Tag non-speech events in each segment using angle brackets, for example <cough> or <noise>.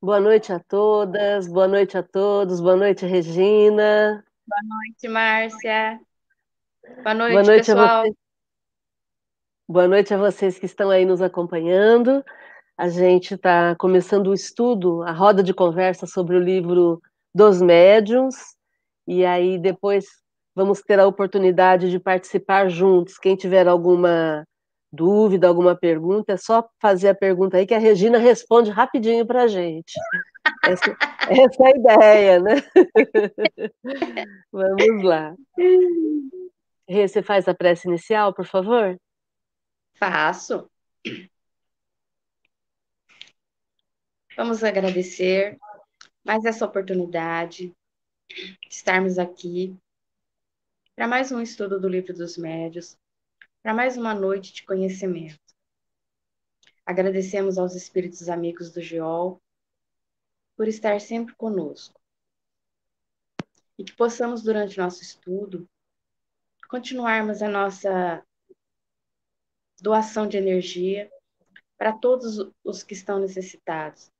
Boa noite a todas, boa noite a todos, boa noite, Regina. Boa noite, Márcia. Boa noite, boa noite pessoal. Boa noite a vocês que estão aí nos acompanhando. A gente está começando o estudo, a roda de conversa sobre o livro dos médiuns, e aí depois vamos ter a oportunidade de participar juntos. Quem tiver alguma dúvida, alguma pergunta, é só fazer a pergunta aí que a Regina responde rapidinho para a gente. Essa, essa, é a ideia, né? <laughs> Vamos lá. Rê, você faz a prece inicial, por favor? Faço. Vamos agradecer mais essa oportunidade de estarmos aqui para mais um estudo do Livro dos Médios, para mais uma noite de conhecimento. Agradecemos aos espíritos amigos do Geol por estar sempre conosco. E que possamos, durante nosso estudo, continuarmos a nossa doação de energia para todos os que estão necessitados.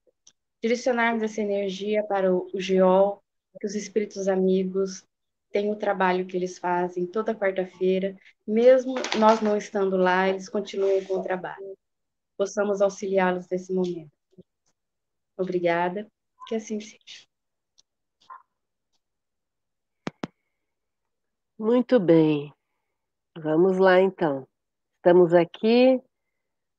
Direcionarmos essa energia para o, Geol, que os espíritos amigos têm o trabalho que eles fazem toda quarta-feira, mesmo nós não estando lá, eles continuam com o trabalho. Possamos auxiliá-los nesse momento. Obrigada, que assim seja. Muito bem. Vamos lá, então. Estamos aqui.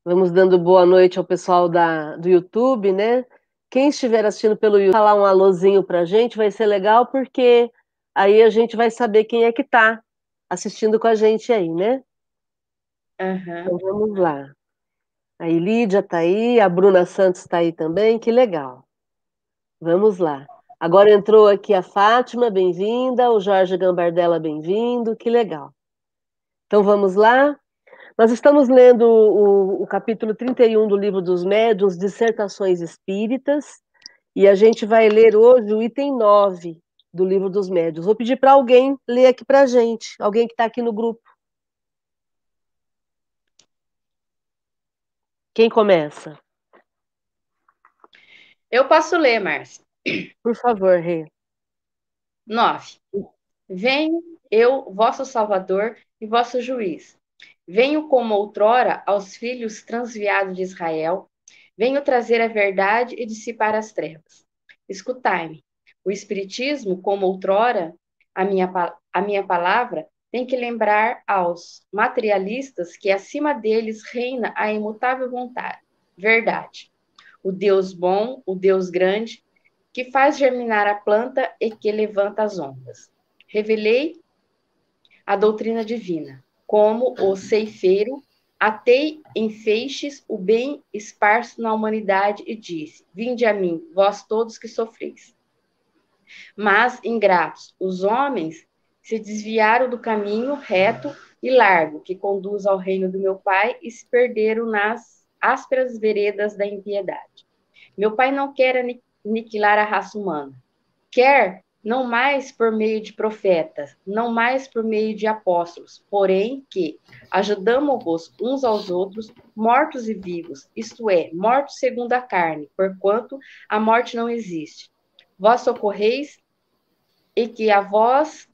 Vamos dando boa noite ao pessoal da, do YouTube, né? Quem estiver assistindo pelo YouTube, falar um alôzinho para a gente, vai ser legal, porque aí a gente vai saber quem é que está assistindo com a gente aí, né? Uhum. Então vamos lá. A Lídia está aí, a Bruna Santos está aí também, que legal. Vamos lá. Agora entrou aqui a Fátima, bem-vinda, o Jorge Gambardella, bem-vindo, que legal. Então vamos lá. Nós estamos lendo o, o, capítulo 31 do livro dos médiuns, Dissertações Espíritas, e a gente vai ler hoje o item 9 do livro dos médiuns. Vou pedir para alguém ler aqui para a gente, alguém que está aqui no grupo. Quem começa? Eu posso ler, Márcia. Por favor, Rê. 9. Venho eu, vosso Salvador e vosso juiz Venho como outrora aos filhos transviados de Israel, venho trazer a verdade e dissipar as trevas. Escutai-me. O Espiritismo, como outrora, a minha, a minha palavra, tem que lembrar aos materialistas que acima deles reina a imutável vontade, verdade. O Deus bom, o Deus grande, que faz germinar a planta e que levanta as ondas. Revelei a doutrina divina como o ceifeiro, atei em feixes o bem esparso na humanidade e disse: Vinde a mim, vós todos que sofreis. Mas, ingratos, os homens se desviaram do caminho reto e largo que conduz ao reino do meu Pai e se perderam nas ásperas veredas da impiedade. Meu Pai não quer aniquilar a raça humana, quer não mais por meio de profetas, não mais por meio de apóstolos, porém que ajudamos-vos uns aos outros, mortos e vivos, isto é, mortos segundo a carne, porquanto a morte não existe. Vós socorreis e que a voz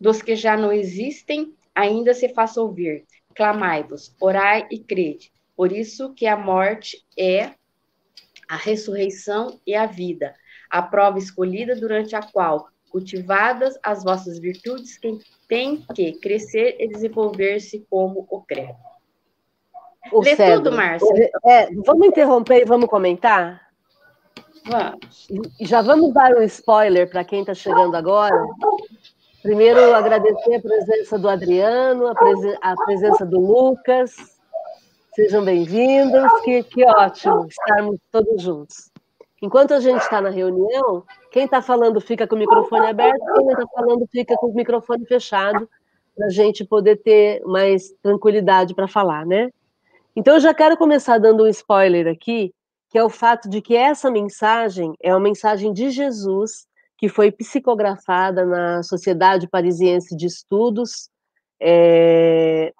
dos que já não existem ainda se faça ouvir. Clamai-vos, orai e crede. Por isso que a morte é a ressurreição e a vida a prova escolhida durante a qual, cultivadas as vossas virtudes, quem tem que crescer e desenvolver-se como o credo. O Lê tudo, Márcia. É, vamos interromper e vamos comentar? Vamos. Já vamos dar um spoiler para quem está chegando agora. Primeiro, agradecer a presença do Adriano, a, presen a presença do Lucas. Sejam bem-vindos. Que, que ótimo estarmos todos juntos. Enquanto a gente está na reunião, quem está falando fica com o microfone aberto, quem não está falando fica com o microfone fechado, para a gente poder ter mais tranquilidade para falar, né? Então, eu já quero começar dando um spoiler aqui, que é o fato de que essa mensagem é uma mensagem de Jesus, que foi psicografada na Sociedade Parisiense de Estudos, é,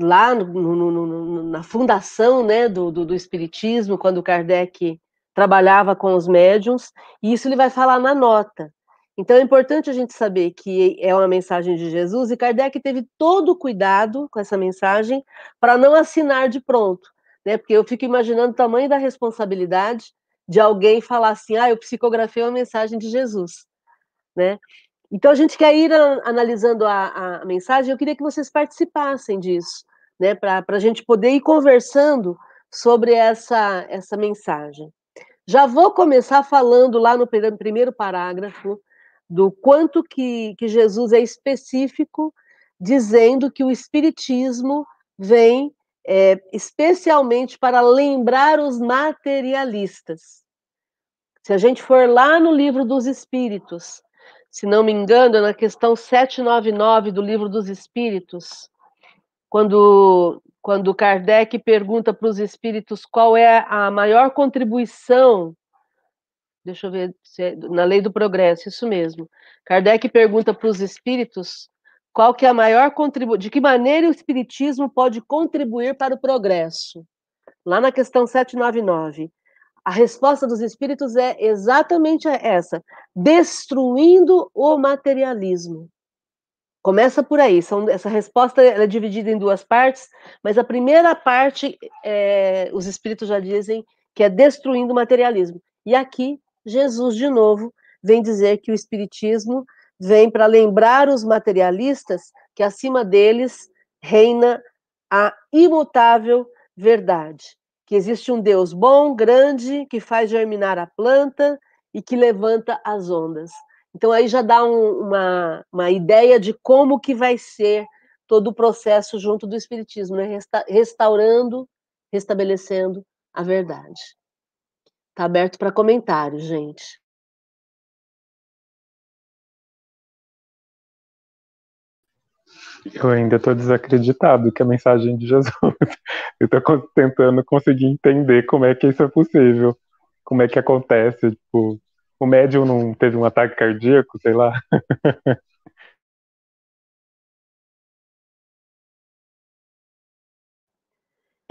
lá no, no, no, na fundação né, do, do, do, Espiritismo, quando Kardec trabalhava com os médiums, e isso ele vai falar na nota. Então é importante a gente saber que é uma mensagem de Jesus, e Kardec teve todo o cuidado com essa mensagem para não assinar de pronto, né? Porque eu fico imaginando o tamanho da responsabilidade de alguém falar assim: ah, eu psicografei uma mensagem de Jesus, né? Então a gente quer ir analisando a, a mensagem. Eu queria que vocês participassem disso, né? Para a gente poder ir conversando sobre essa essa mensagem. Já vou começar falando lá no primeiro parágrafo do quanto que, que Jesus é específico, dizendo que o Espiritismo vem é, especialmente para lembrar os materialistas. Se a gente for lá no livro dos Espíritos, se não me engano, é na questão 799 do livro dos Espíritos, quando, quando Kardec pergunta para os espíritos qual é a maior contribuição deixa eu ver, é na lei do progresso, isso mesmo. Kardec pergunta para os espíritos qual que é a maior contribuição, de que maneira o espiritismo pode contribuir para o progresso. Lá na questão 799. A resposta dos espíritos é exatamente essa: destruindo o materialismo. Começa por aí. São, essa resposta é dividida em duas partes, mas a primeira parte, é, os espíritos já dizem que é destruindo o materialismo. E aqui Jesus, de novo, vem dizer que o Espiritismo vem para lembrar os materialistas que acima deles reina a imutável verdade, que existe um Deus bom, grande, que faz germinar a planta e que levanta as ondas. Então aí já dá um, uma, uma ideia de como que vai ser todo o processo junto do Espiritismo, né? Resta restaurando, restabelecendo a verdade. Está aberto para comentários, gente. Eu ainda estou desacreditado que a mensagem de Jesus. <laughs> Eu estou tentando conseguir entender como é que isso é possível. Como é que acontece. Tipo, o médium não teve um ataque cardíaco, sei lá. <laughs>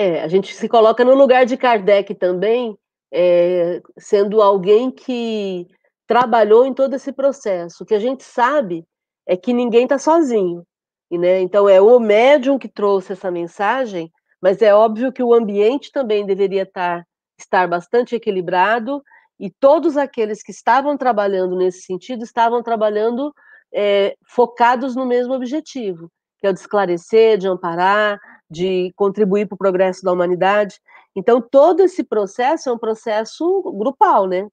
É, a gente se coloca no lugar de Kardec também, é, sendo alguém que trabalhou em todo esse processo. O que a gente sabe é que ninguém está sozinho. Né, então, é o médium que trouxe essa mensagem, mas é óbvio que o ambiente também deveria estar, estar bastante equilibrado e todos aqueles que estavam trabalhando nesse sentido estavam trabalhando é, focados no mesmo objetivo, que é o de esclarecer, de amparar, de contribuir para o progresso da humanidade. Então, todo esse processo é um processo grupal, né?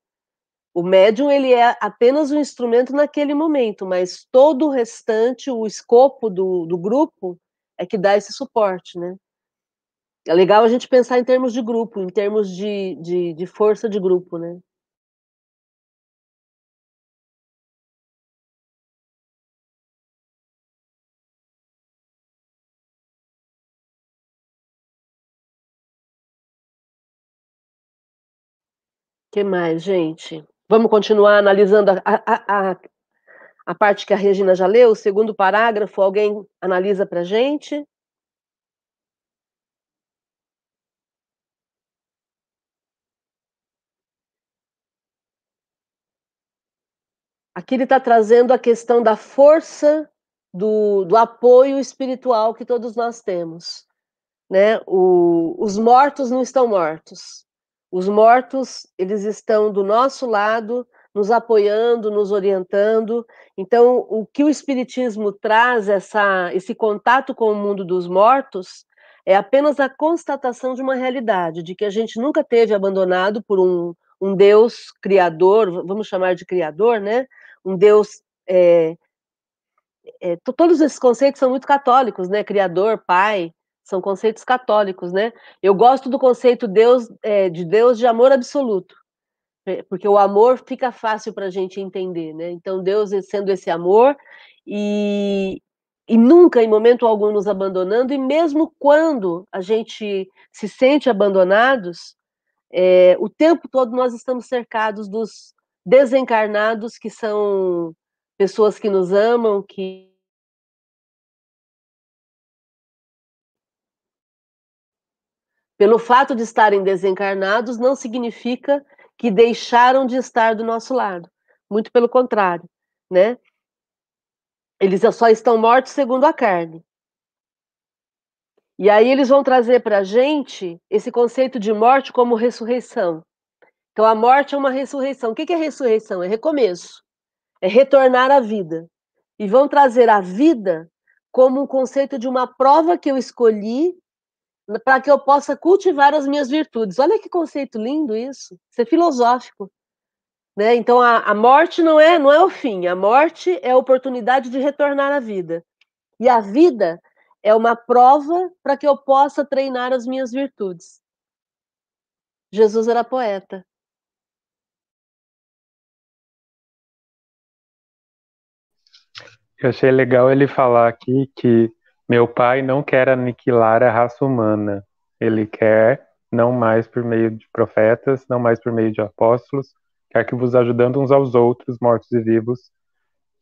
O médium, ele é apenas um instrumento naquele momento, mas todo o restante, o escopo do, do grupo, é que dá esse suporte, né? É legal a gente pensar em termos de grupo, em termos de, de, de força de grupo, né? que mais, gente? Vamos continuar analisando a, a, a, a parte que a Regina já leu, o segundo parágrafo, alguém analisa para a gente? Aqui ele está trazendo a questão da força do, do apoio espiritual que todos nós temos. Né? O, os mortos não estão mortos. Os mortos, eles estão do nosso lado, nos apoiando, nos orientando. Então, o que o espiritismo traz essa esse contato com o mundo dos mortos é apenas a constatação de uma realidade, de que a gente nunca teve abandonado por um, um Deus criador, vamos chamar de criador, né? Um Deus é, é, todos esses conceitos são muito católicos, né? Criador, Pai, são conceitos católicos, né? Eu gosto do conceito Deus, é, de Deus de amor absoluto, é, porque o amor fica fácil para a gente entender, né? Então, Deus sendo esse amor e, e nunca, em momento algum, nos abandonando, e mesmo quando a gente se sente abandonados, é, o tempo todo nós estamos cercados dos desencarnados, que são pessoas que nos amam, que Pelo fato de estarem desencarnados, não significa que deixaram de estar do nosso lado. Muito pelo contrário, né? Eles só estão mortos segundo a carne. E aí eles vão trazer para a gente esse conceito de morte como ressurreição. Então a morte é uma ressurreição. O que é ressurreição? É recomeço. É retornar à vida. E vão trazer a vida como um conceito de uma prova que eu escolhi para que eu possa cultivar as minhas virtudes. Olha que conceito lindo isso. Isso é filosófico. Né? Então a, a morte não é não é o fim. A morte é a oportunidade de retornar à vida. E a vida é uma prova para que eu possa treinar as minhas virtudes. Jesus era poeta. Eu achei legal ele falar aqui que meu pai não quer aniquilar a raça humana. Ele quer, não mais por meio de profetas, não mais por meio de apóstolos, quer que vos ajudando uns aos outros, mortos e vivos,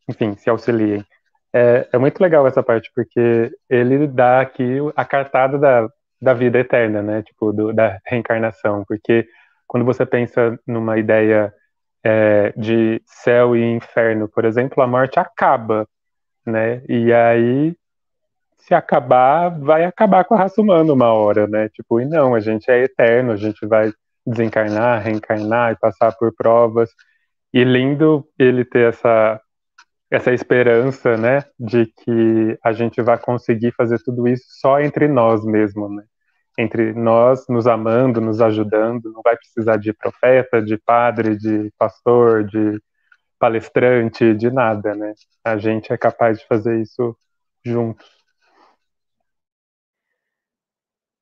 enfim, se auxiliem. É, é, muito legal essa parte, porque ele dá aqui a cartada da, da vida eterna, né? Tipo, do, da reencarnação. Porque quando você pensa numa ideia é, de céu e inferno, por exemplo, a morte acaba, né? E aí, se acabar, vai acabar com a raça humana uma hora, né? Tipo, e não, a gente é eterno, a gente vai desencarnar, reencarnar e passar por provas. E lindo ele ter essa essa esperança, né, de que a gente vai conseguir fazer tudo isso só entre nós mesmo, né? Entre nós, nos amando, nos ajudando, não vai precisar de profeta, de padre, de pastor, de palestrante, de nada, né? A gente é capaz de fazer isso juntos.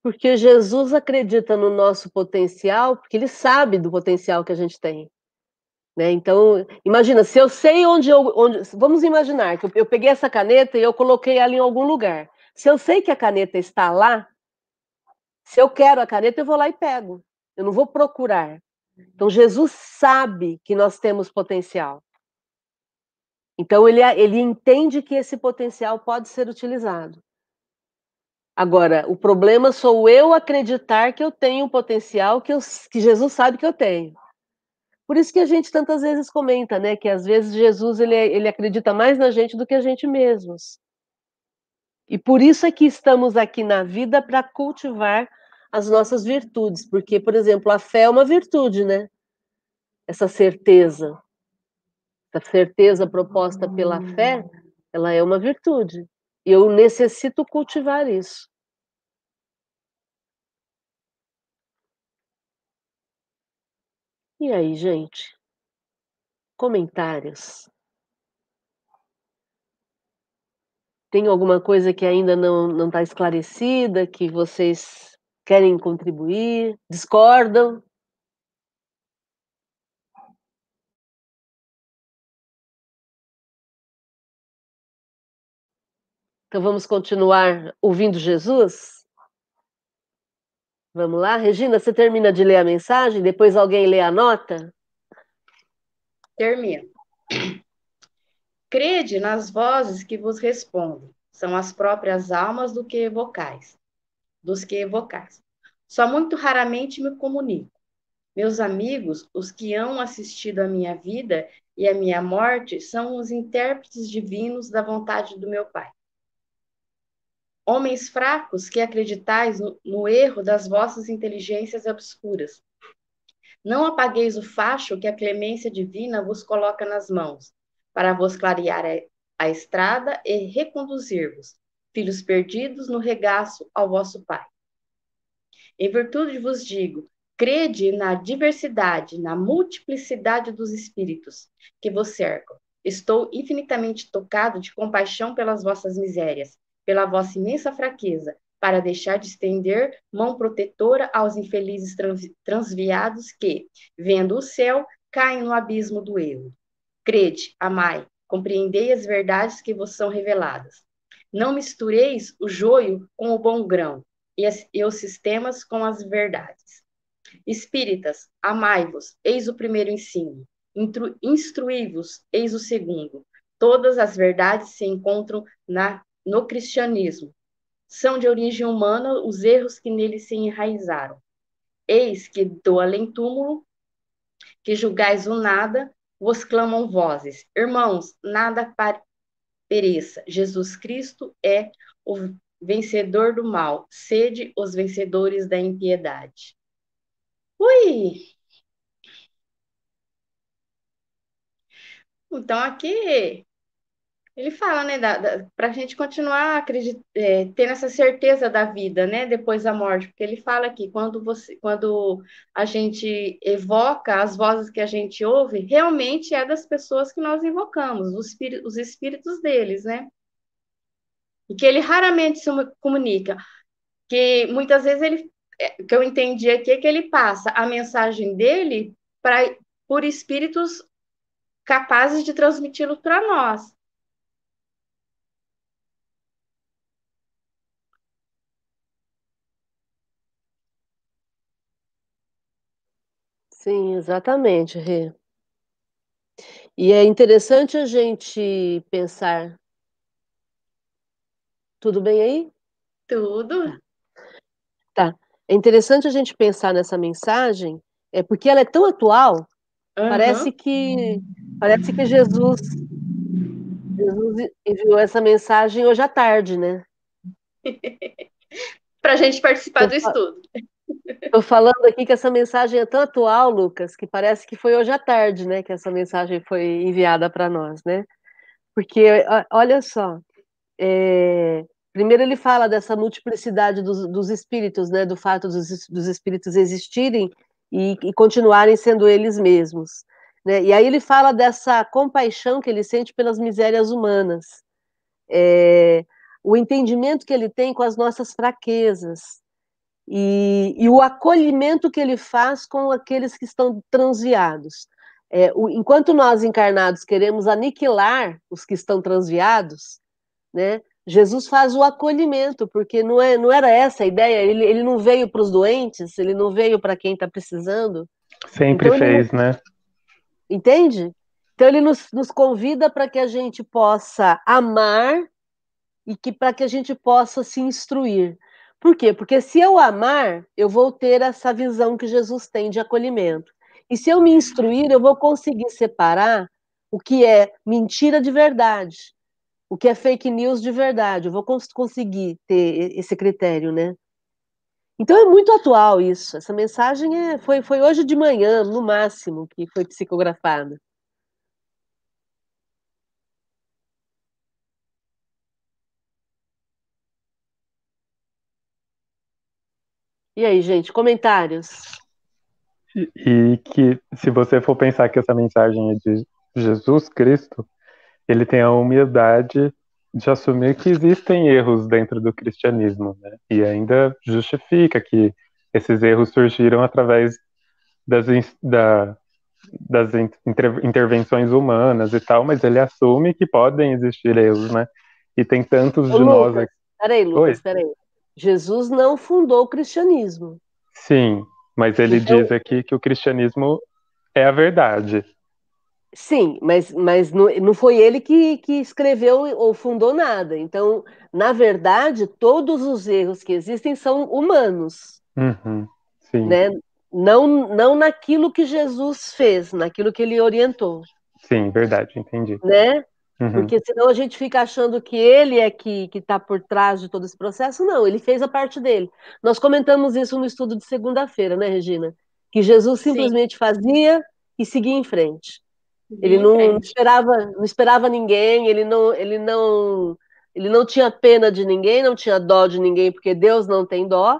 Porque Jesus acredita no nosso potencial, porque ele sabe do potencial que a gente tem. Né? Então, imagina, se eu sei onde eu. Onde, vamos imaginar que eu, eu peguei essa caneta e eu coloquei ela em algum lugar. Se eu sei que a caneta está lá, se eu quero a caneta, eu vou lá e pego. Eu não vou procurar. Então, Jesus sabe que nós temos potencial. Então, ele, ele entende que esse potencial pode ser utilizado. Agora, o problema sou eu acreditar que eu tenho um potencial que, eu, que Jesus sabe que eu tenho. Por isso que a gente tantas vezes comenta, né, que às vezes Jesus ele, ele acredita mais na gente do que a gente mesmos. E por isso é que estamos aqui na vida para cultivar as nossas virtudes, porque, por exemplo, a fé é uma virtude, né? Essa certeza, essa certeza proposta pela fé, ela é uma virtude. Eu necessito cultivar isso. E aí, gente? Comentários? Tem alguma coisa que ainda não está esclarecida, que vocês querem contribuir? Discordam? Então vamos continuar ouvindo Jesus? Vamos lá? Regina, você termina de ler a mensagem, depois alguém lê a nota? Termino. Crede nas vozes que vos respondem. São as próprias almas do que evocais, dos que evocais. Só muito raramente me comunico. Meus amigos, os que hão assistido à minha vida e à minha morte, são os intérpretes divinos da vontade do meu Pai. Homens fracos que acreditais no, no erro das vossas inteligências obscuras. Não apagueis o facho que a clemência divina vos coloca nas mãos, para vos clarear a, a estrada e reconduzir-vos, filhos perdidos, no regaço ao vosso Pai. Em virtude vos digo, crede na diversidade, na multiplicidade dos espíritos que vos cercam. Estou infinitamente tocado de compaixão pelas vossas misérias, pela vossa imensa fraqueza, para deixar de estender mão protetora aos infelizes transviados que, vendo o céu, caem no abismo do erro. Crede, amai, compreendei as verdades que vos são reveladas. Não mistureis o joio com o bom grão, e, as, e os sistemas com as verdades. Espíritas, amai-vos, eis o primeiro ensino. Instruí-vos, eis o segundo. Todas as verdades se encontram na no cristianismo. são de origem humana os erros que nele se enraizaram. Eis que do além-túmulo, que julgais o nada, vos clamam vozes. Irmãos, nada pereça. Jesus Cristo é o vencedor do mal. Sede os vencedores da impiedade. Ui! Então, aqui ele fala, né, para a gente continuar acredit, é, tendo essa certeza da vida, né, depois da morte, porque ele fala que quando você, quando a gente evoca as vozes que a gente ouve, realmente é das pessoas que nós invocamos, os, espíritos, os espíritos deles, né, e que ele raramente se comunica, que muitas vezes ele, é, que eu entendi aqui é que ele passa a mensagem dele para por espíritos capazes de transmiti-lo para nós. Sim, exatamente, Rê. E é interessante a gente pensar. Tudo bem aí? Tudo. Tá. É interessante a gente pensar nessa mensagem, é porque ela é tão atual. Uhum. Parece que parece que Jesus Jesus enviou essa mensagem hoje à tarde, né? <laughs> Para a gente participar do estudo. Estou falando aqui que essa mensagem é tão atual, Lucas, que parece que foi hoje à tarde, né, que essa mensagem foi enviada para nós, né? Porque, olha só, é, primeiro ele fala dessa multiplicidade dos, dos espíritos, né, do fato dos, dos espíritos existirem e, e, continuarem sendo eles mesmos. Né? E aí ele fala dessa compaixão que ele sente pelas misérias humanas, é, o entendimento que ele tem com as nossas fraquezas, e, e, o acolhimento que ele faz com aqueles que estão transviados. É, o, enquanto nós encarnados queremos aniquilar os que estão transviados, né, Jesus faz o acolhimento, porque não, é, não era essa a ideia, ele, ele não veio para os doentes, ele não veio para quem está precisando. Sempre então, fez, não... né? Entende? Então ele nos, nos convida para que a gente possa amar e que para que a gente possa se instruir. Por quê? Porque se eu amar, eu vou ter essa visão que Jesus tem de acolhimento. E se eu me instruir, eu vou conseguir separar o que é mentira de verdade, o que é fake news de verdade. Eu vou cons conseguir ter esse critério, né? Então é muito atual isso. Essa mensagem é, foi, foi hoje de manhã, no máximo, que foi psicografada. E aí, gente, comentários? E, e que, se você for pensar que essa mensagem é de Jesus Cristo, ele tem a humildade de assumir que existem erros dentro do cristianismo, né? E ainda justifica que esses erros surgiram através das, da, das inter, intervenções humanas e tal, mas ele assume que podem existir erros, né? E tem tantos Ô, de Lucas, nós aqui. Peraí, Lucas, Oi? peraí. Jesus não fundou o cristianismo. Sim, mas ele então, diz aqui que o cristianismo é a verdade. Sim, mas, mas não, não foi ele que, que escreveu ou fundou nada. Então, na verdade, todos os erros que existem são humanos. Uhum, sim. Né? Não, não naquilo que Jesus fez, naquilo que ele orientou. Sim, verdade, entendi. Né? Uhum. Porque senão a gente fica achando que ele é que está por trás de todo esse processo. Não, ele fez a parte dele. Nós comentamos isso no estudo de segunda-feira, né, Regina? Que Jesus simplesmente Sim. fazia e seguia em frente. Ele não, não, esperava, não esperava ninguém, ele não, ele não, ele não tinha pena de ninguém, não tinha dó de ninguém, porque Deus não tem dó.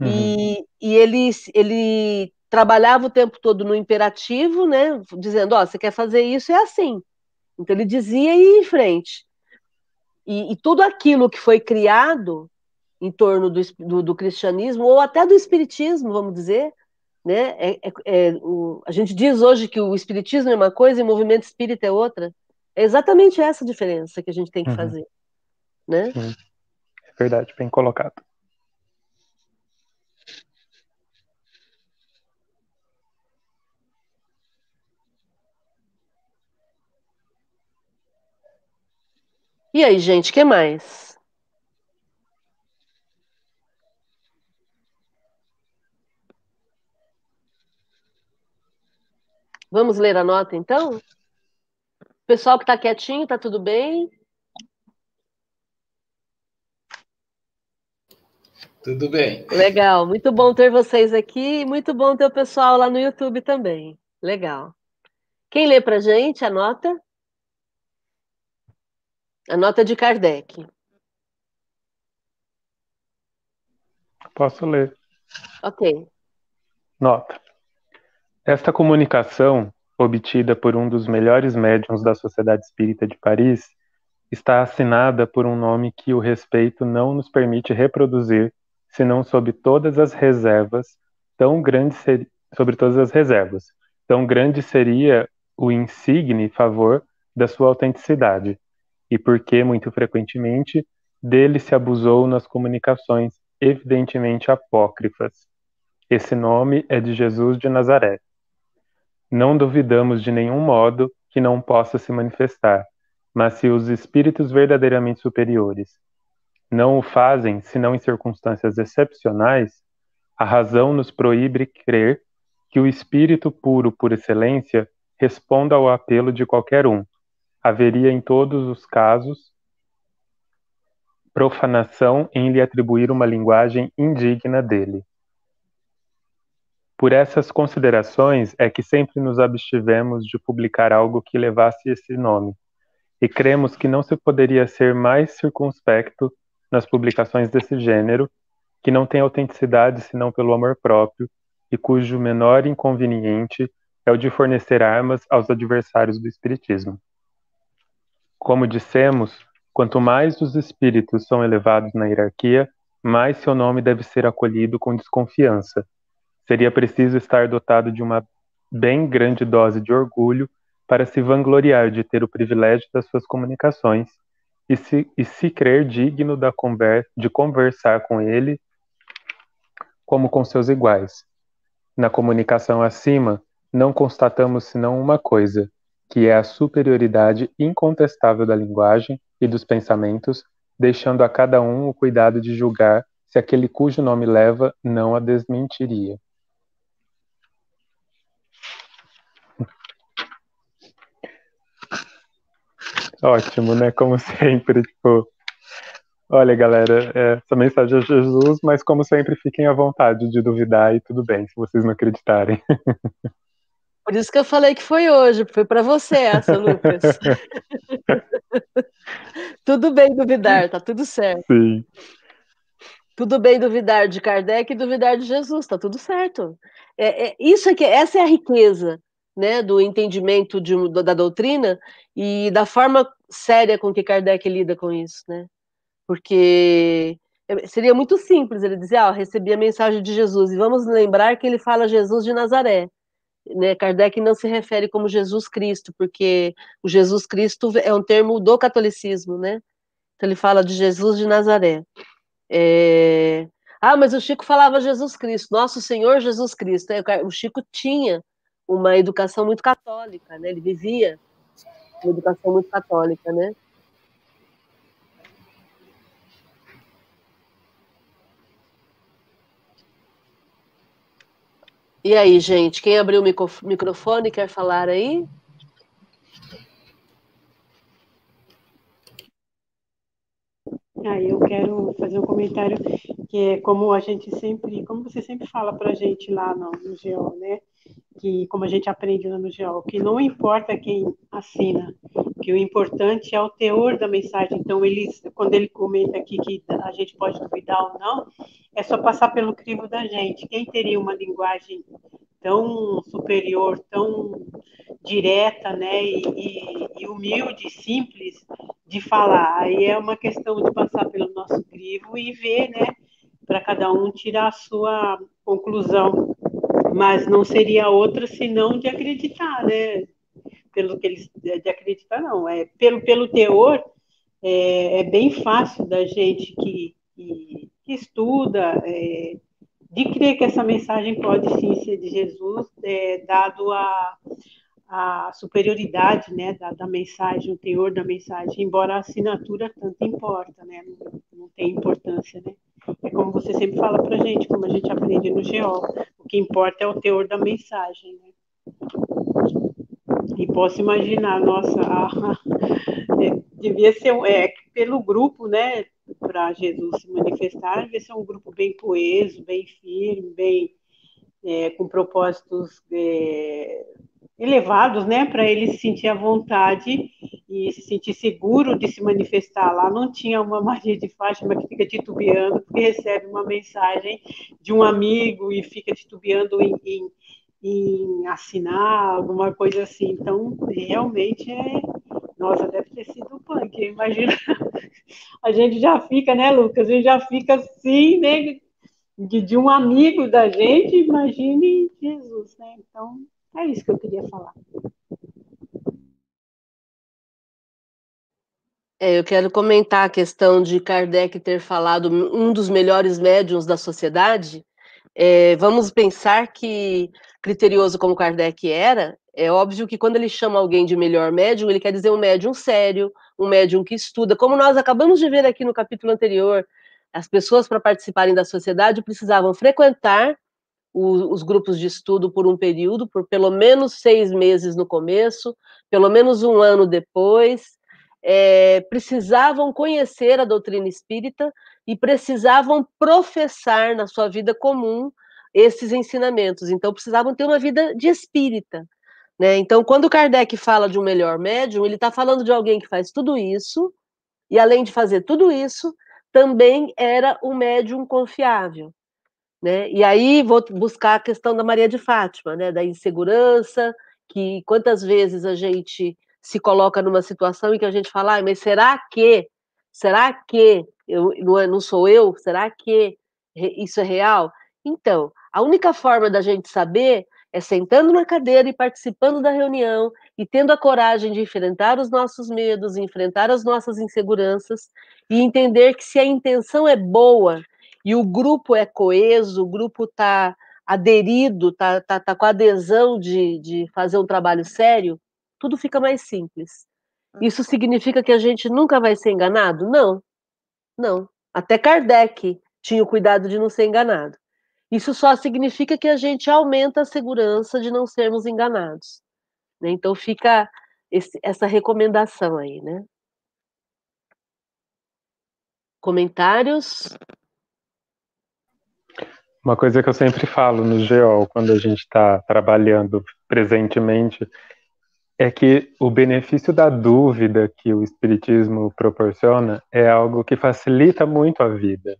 Uhum. E, e ele, ele trabalhava o tempo todo no imperativo, né? Dizendo, ó, oh, você quer fazer isso, é assim. Então ele dizia e ia em frente. E, e, tudo aquilo que foi criado em torno do, do, do, cristianismo, ou até do espiritismo, vamos dizer, né? É, é, é, o, a gente diz hoje que o espiritismo é uma coisa e o movimento espírita é outra. É exatamente essa diferença que a gente tem que uhum. fazer. Né? Sim. É verdade, bem colocado. E aí, gente, que mais? Vamos ler a nota, então? Pessoal que está quietinho, está tudo bem? Tudo bem. Legal, muito bom ter vocês aqui e muito bom ter o pessoal lá no YouTube também. Legal. Quem lê para gente a nota? A nota de Kardec. Posso ler. Ok. Nota. Esta comunicação, obtida por um dos melhores médiums da Sociedade Espírita de Paris, está assinada por um nome que o respeito não nos permite reproduzir senão sob todas as reservas, tão grande ser, sobre todas as reservas, tão grande seria o insigne favor da sua autenticidade, e porque, muito frequentemente, dele se abusou nas comunicações evidentemente apócrifas. Esse nome é de Jesus de Nazaré. Não duvidamos de nenhum modo que não possa se manifestar, mas se os espíritos verdadeiramente superiores não o fazem senão em circunstâncias excepcionais, a razão nos proíbe crer que o espírito puro por excelência responda ao apelo de qualquer um. Haveria em todos os casos profanação em lhe atribuir uma linguagem indigna dele. Por essas considerações é que sempre nos abstivemos de publicar algo que levasse esse nome, e cremos que não se poderia ser mais circunspecto nas publicações desse gênero, que não tem autenticidade senão pelo amor próprio e cujo menor inconveniente é o de fornecer armas aos adversários do Espiritismo. Como dissemos, quanto mais os espíritos são elevados na hierarquia, mais seu nome deve ser acolhido com desconfiança. Seria preciso estar dotado de uma bem grande dose de orgulho para se vangloriar de ter o privilégio das suas comunicações e se, e se crer digno conver, de conversar com ele como com seus iguais. Na comunicação acima, não constatamos senão uma coisa, que é a superioridade incontestável da linguagem e dos pensamentos, deixando a cada um o cuidado de julgar se aquele cujo nome leva não a desmentiria. Ótimo, né? Como <laughs> sempre, tipo. Olha, galera, é, essa mensagem é Jesus, mas como sempre, fiquem à vontade de duvidar e tudo bem, se vocês não acreditarem. <laughs> Por isso que eu falei que foi hoje, foi para você essa, Lucas. <laughs> tudo bem duvidar, tá tudo certo. Sim. Tudo bem duvidar de Kardec e duvidar de Jesus, tá tudo certo. É, é, isso aqui, essa é a riqueza né, do entendimento de, da doutrina e da forma séria com que Kardec lida com isso, né? Porque seria muito simples ele dizer, ah, recebi a mensagem de Jesus, e vamos lembrar que ele fala Jesus de Nazaré. Né? Kardec não se refere como Jesus Cristo, porque o Jesus Cristo é um termo do catolicismo, né? Então ele fala de Jesus de Nazaré. É... Ah, mas o Chico falava Jesus Cristo, nosso Senhor Jesus Cristo. O Chico tinha uma educação muito católica, né? Ele vivia uma educação muito católica, né? E aí, gente, quem abriu o microfone quer falar aí? Ah, eu quero fazer um comentário que é como a gente sempre, como você sempre fala para a gente lá no, no GEO, né? Que como a gente aprende lá no GEO, que não importa quem assina, que o importante é o teor da mensagem. Então, ele, quando ele comenta aqui que a gente pode duvidar ou não, é só passar pelo crivo da gente. Quem teria uma linguagem tão superior, tão direta, né, e, e, e humilde, simples de falar. Aí é uma questão de passar pelo nosso crivo e ver, né, para cada um tirar a sua conclusão. Mas não seria outra senão de acreditar, né? Pelo que eles de acreditar não, é pelo pelo teor é, é bem fácil da gente que, que, que estuda é, de crer que essa mensagem pode sim ser de Jesus, é, dado a, a superioridade né, da, da, mensagem, o teor da mensagem, embora a assinatura tanto importa, né, não, não tem importância. Né? É como você sempre fala para a gente, como a gente aprende no GEO, o que importa é o teor da mensagem. Né? E posso imaginar, nossa, a, <laughs> é, devia ser é, pelo grupo, né, para Jesus se manifestar, devia ser um grupo bem coeso, bem firme, bem é, com propósitos é, elevados, né, para ele se sentir à vontade e se sentir seguro de se manifestar lá. Não tinha uma Maria de Fátima que fica titubeando porque recebe uma mensagem de um amigo e fica titubeando em, em, em assinar alguma coisa assim. Então, realmente é. Nossa, deve ter sido punk, imagina. <laughs> A gente já fica, né, Lucas? A gente já fica assim, né? De, de um amigo da gente, imagine Jesus, né? Então, é isso que eu queria falar. É, eu quero comentar a questão de Kardec ter falado um dos melhores médiums da sociedade. É, vamos pensar que, criterioso como Kardec era, é óbvio que quando ele chama alguém de melhor médium, ele quer dizer um médium sério, um médium que estuda. Como nós acabamos de ver aqui no capítulo anterior, as pessoas, para participarem da sociedade, precisavam frequentar o, os grupos de estudo por um período, por pelo menos seis meses no começo, pelo menos um ano depois, é, precisavam conhecer a doutrina espírita e precisavam professar na sua vida comum esses ensinamentos. Então, precisavam ter uma vida de espírita. Né? Então, quando Kardec fala de um melhor médium, ele está falando de alguém que faz tudo isso, e além de fazer tudo isso, também era um médium confiável. Né? E aí vou buscar a questão da Maria de Fátima, né? da insegurança, que quantas vezes a gente se coloca numa situação em que a gente fala, ah, mas será que, será que eu, não, é, não sou eu? Será que isso é real? Então, a única forma da gente saber é sentando na cadeira e participando da reunião e tendo a coragem de enfrentar os nossos medos, enfrentar as nossas inseguranças e entender que se a intenção é boa e o grupo é coeso, o grupo está aderido, está tá, tá com adesão de, de fazer um trabalho sério, tudo fica mais simples. Hum. Isso significa que a gente nunca vai ser enganado? Não. Não. Até Kardec tinha o cuidado de não ser enganado. Isso só significa que a gente aumenta a segurança de não sermos enganados. Né? Então fica esse, essa recomendação aí, né? Comentários? Uma coisa que eu sempre falo no GEOL, quando a gente está trabalhando presentemente, é que o benefício da dúvida que o Espiritismo proporciona é algo que facilita muito a vida.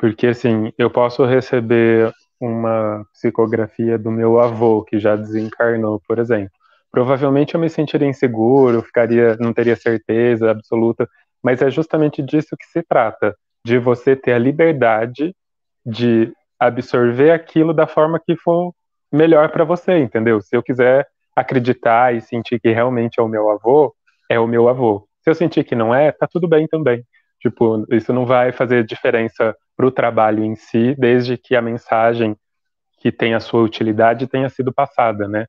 Porque, assim, eu posso receber uma psicografia do meu avô, que já desencarnou, por exemplo. Provavelmente eu me sentiria inseguro, ficaria, não teria certeza absoluta, mas é justamente disso que se trata, de você ter a liberdade de absorver aquilo da forma que for melhor para você, entendeu? Se eu quiser acreditar e sentir que realmente é o meu avô, é o meu avô. Se eu sentir que não é, tá tudo bem também. Tipo, isso não vai fazer diferença para o trabalho em si, desde que a mensagem que tem a sua utilidade tenha sido passada, né?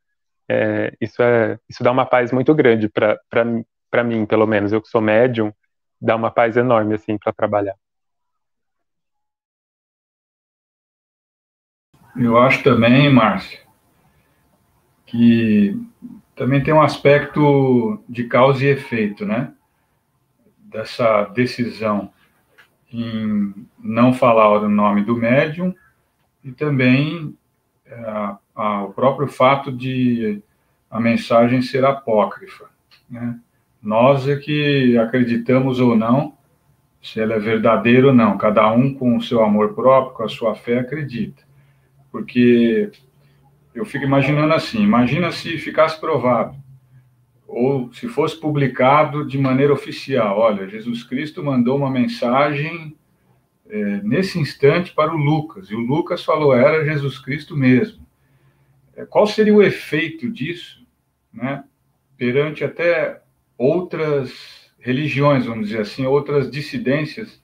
É, isso é, isso dá uma paz muito grande para mim, pelo menos. Eu que sou médium, dá uma paz enorme assim para trabalhar. Eu acho também, Márcio, que também tem um aspecto de causa e efeito, né? Dessa decisão em não falar o nome do médium e também é, a, o próprio fato de a mensagem ser apócrifa. Né? Nós é que acreditamos ou não se ela é verdadeira ou não, cada um com o seu amor próprio, com a sua fé, acredita porque eu fico imaginando assim: imagina se ficasse provado, ou se fosse publicado de maneira oficial: olha, Jesus Cristo mandou uma mensagem é, nesse instante para o Lucas, e o Lucas falou: era Jesus Cristo mesmo. É, qual seria o efeito disso, né, perante até outras religiões, vamos dizer assim, outras dissidências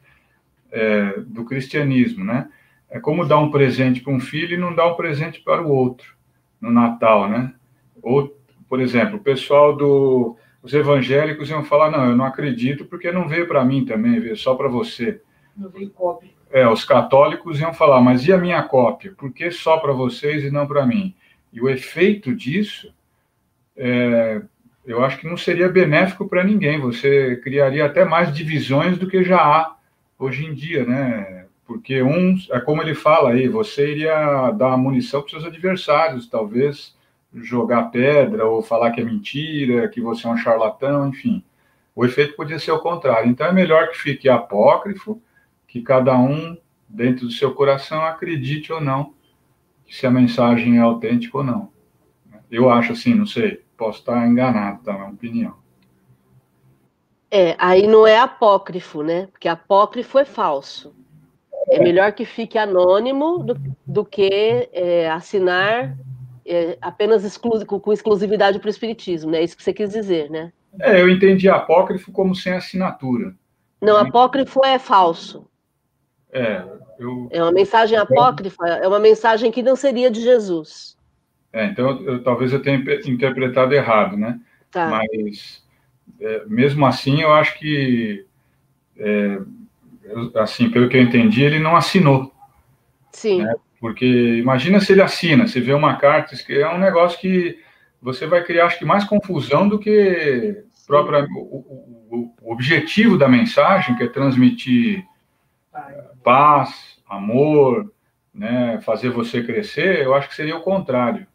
é, do cristianismo, né? É como dar um presente para um filho e não dar um presente para o outro no Natal, né? Por exemplo, o pessoal do os evangélicos iam falar: não, eu não acredito porque não veio para mim também, veio só para você. Não veio cópia. É, os católicos iam falar: mas e a minha cópia? Por que só para vocês e não para mim? E o efeito disso, é, eu acho que não seria benéfico para ninguém. Você criaria até mais divisões do que já há hoje em dia, né? Porque uns, é como ele fala aí, você iria dar munição para seus adversários, talvez jogar pedra ou falar que é mentira, que você é um charlatão, enfim. O efeito podia ser o contrário. Então é melhor que fique apócrifo, que cada um, dentro do seu coração, acredite ou não se a mensagem é autêntica ou não. Eu acho assim, não sei, posso estar enganado, tá? É uma opinião. É, aí não é apócrifo, né? Porque apócrifo é falso. É melhor que fique anônimo do, do que é, assinar é, apenas exclu com exclusividade para o Espiritismo, né? É isso que você quis dizer, né? É, eu entendi apócrifo como sem assinatura. Não, apócrifo é falso. É, eu... É uma mensagem apócrifa, é uma mensagem que não seria de Jesus. É, então, eu, talvez eu tenha interpretado errado, né? Tá. Mas, é, mesmo assim, eu acho que, é, assim, pelo que eu entendi, ele não assinou. Sim. Né? Porque imagina se ele assina, se vê uma carta, é um negócio que você vai criar, acho que, mais confusão do que próprio, o, o, o, objetivo da mensagem, que é transmitir paz, amor, né, fazer você crescer, eu acho que seria o contrário.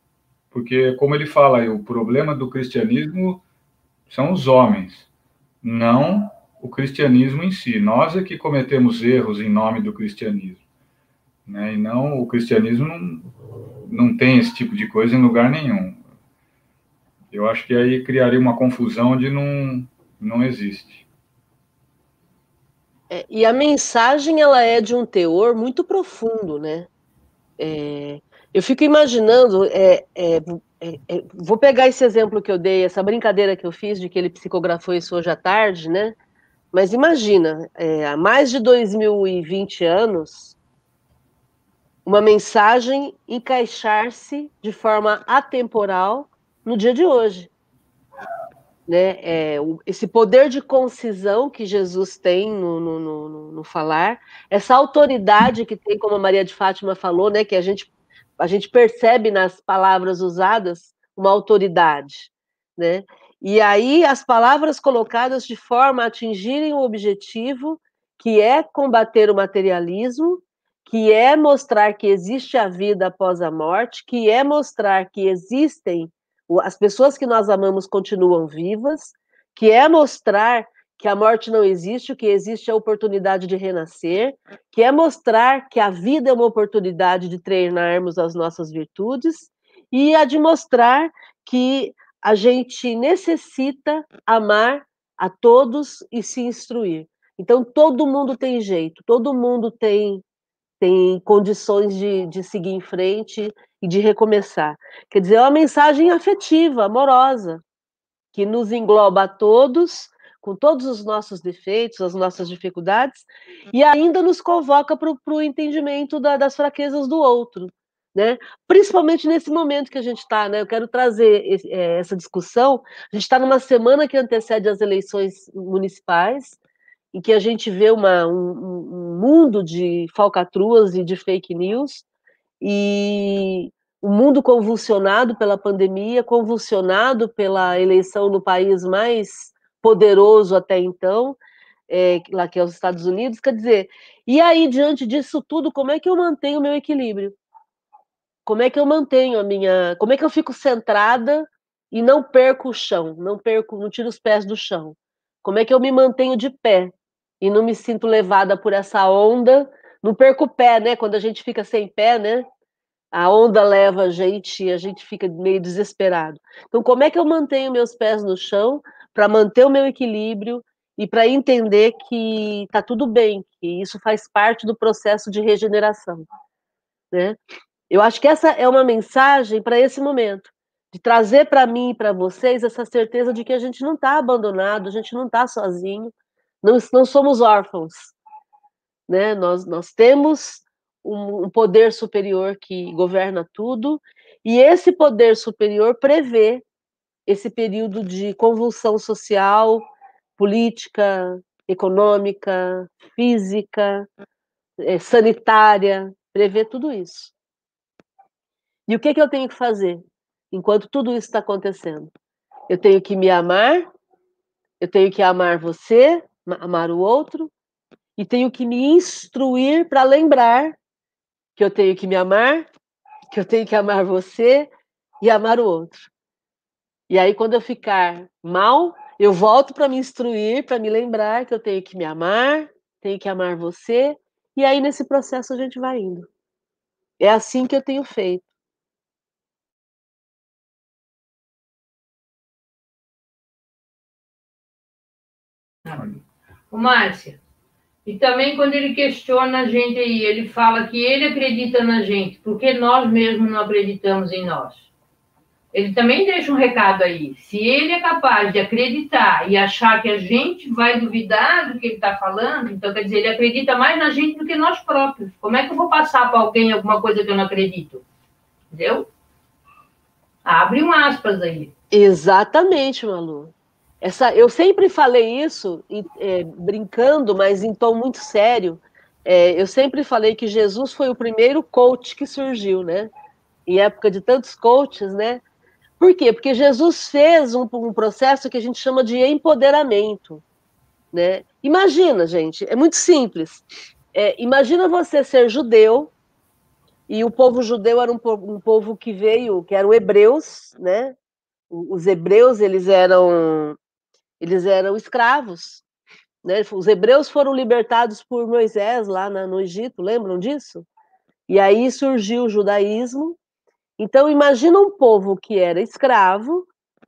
Porque, como ele fala aí, o problema do cristianismo são os homens, não o cristianismo em si. Nós é que cometemos erros em nome do cristianismo. Né? E não, o cristianismo não, não tem esse tipo de coisa em lugar nenhum. Eu acho que aí criaria uma confusão onde não, não existe. É, e a mensagem ela é de um teor muito profundo, né? É, eu fico imaginando, é, é, é, é, vou pegar esse exemplo que eu dei, essa brincadeira que eu fiz de que ele psicografou isso hoje à tarde, né? Mas imagina, há mais de 2020 anos, uma mensagem encaixar-se de forma atemporal no dia de hoje. Né? É, esse poder de concisão que Jesus tem no, no, no, no, falar, essa autoridade que tem, como a Maria de Fátima falou, né, que a gente, a gente percebe nas palavras usadas uma autoridade. Né? E aí as palavras colocadas de forma a atingirem o objetivo que é combater o materialismo, que é mostrar que existe a vida após a morte, que é mostrar que existem as pessoas que nós amamos continuam vivas, que é mostrar que a morte não existe, o que existe é a oportunidade de renascer, que é mostrar que a vida é uma oportunidade de treinarmos as nossas virtudes, e a de mostrar que a gente necessita amar a todos e se instruir. Então, todo mundo tem jeito, todo mundo tem tem condições de, de seguir em frente e de recomeçar. Quer dizer, é uma mensagem afetiva, amorosa, que nos engloba a todos, com todos os nossos defeitos, as nossas dificuldades, e ainda nos convoca para o entendimento da, das fraquezas do outro. Né? Principalmente nesse momento que a gente está, né? Eu quero trazer esse, é, essa discussão. A gente está numa semana que antecede as eleições municipais, em que a gente vê uma, um, um mundo de falcatruas e de fake news, e o mundo convulsionado pela pandemia, convulsionado pela eleição no país mais poderoso até então, é, lá que é os Estados Unidos, quer dizer, e aí, diante disso tudo, como é que eu mantenho o meu equilíbrio? Como é que eu mantenho a minha. Como é que eu fico centrada e não perco o chão, não perco, não tiro os pés do chão? Como é que eu me mantenho de pé? E não me sinto levada por essa onda. Não perco o pé, né? Quando a gente fica sem pé, né? A onda leva a gente e a gente fica meio desesperado. Então, como é que eu mantenho meus pés no chão para manter o meu equilíbrio e para entender que está tudo bem, que isso faz parte do processo de regeneração, né? Eu acho que essa é uma mensagem para esse momento, de trazer para mim e para vocês essa certeza de que a gente não está abandonado, a gente não está sozinho, não, não somos órfãos, né? Nós, nós temos um, um poder superior que governa tudo, e esse poder superior prevê esse período de convulsão social, política, econômica, física, sanitária, prevê tudo isso. E o que, que eu tenho que fazer? enquanto tudo isso está acontecendo. Eu tenho que me amar, eu tenho que amar você, amar o outro, e tenho que me instruir para lembrar que eu tenho que me amar, que eu tenho que amar você e amar o outro. E aí, quando eu ficar mal, eu volto para me instruir, para me lembrar que eu tenho que me amar, tenho que amar você, e aí nesse processo a gente vai indo. É assim que eu tenho feito. O Márcia, e também quando ele questiona a gente aí, ele fala que ele acredita na gente, porque nós mesmos não acreditamos em nós. Ele também deixa um recado aí. Se ele é capaz de acreditar e achar que a gente vai duvidar do que ele está falando, então quer dizer, ele acredita mais na gente do que nós próprios. Como é que eu vou passar para alguém alguma coisa que eu não acredito? Entendeu? Abre um aspas aí. Exatamente, Malu. Essa, eu sempre falei isso, é, brincando, mas em tom muito sério. É, eu sempre falei que Jesus foi o primeiro coach que surgiu, né? Em época de tantos coaches, né? Por quê? Porque Jesus fez um, um processo que a gente chama de empoderamento, né? Imagina, gente, é muito simples. É, imagina você ser judeu e o povo judeu era um, um povo que veio, que eram hebreus, né? Os hebreus eles eram eles eram escravos. Né? Os hebreus foram libertados por Moisés lá na, no Egito, lembram disso? E aí surgiu o judaísmo. Então, imagina um povo que era escravo,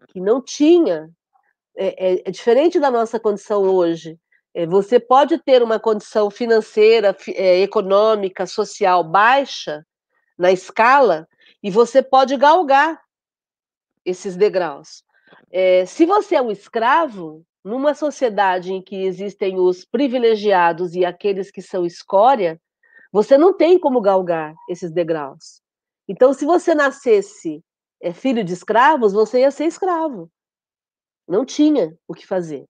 que não tinha. É, é, é diferente da nossa condição hoje. É, você pode ter uma condição financeira, é, econômica, social baixa na escala, e você pode galgar esses degraus. É, se você é um escravo, numa sociedade em que existem os privilegiados e aqueles que são escória, você não tem como galgar esses degraus. Então, se você nascesse é, filho de escravos, você ia ser escravo. Não tinha o que fazer.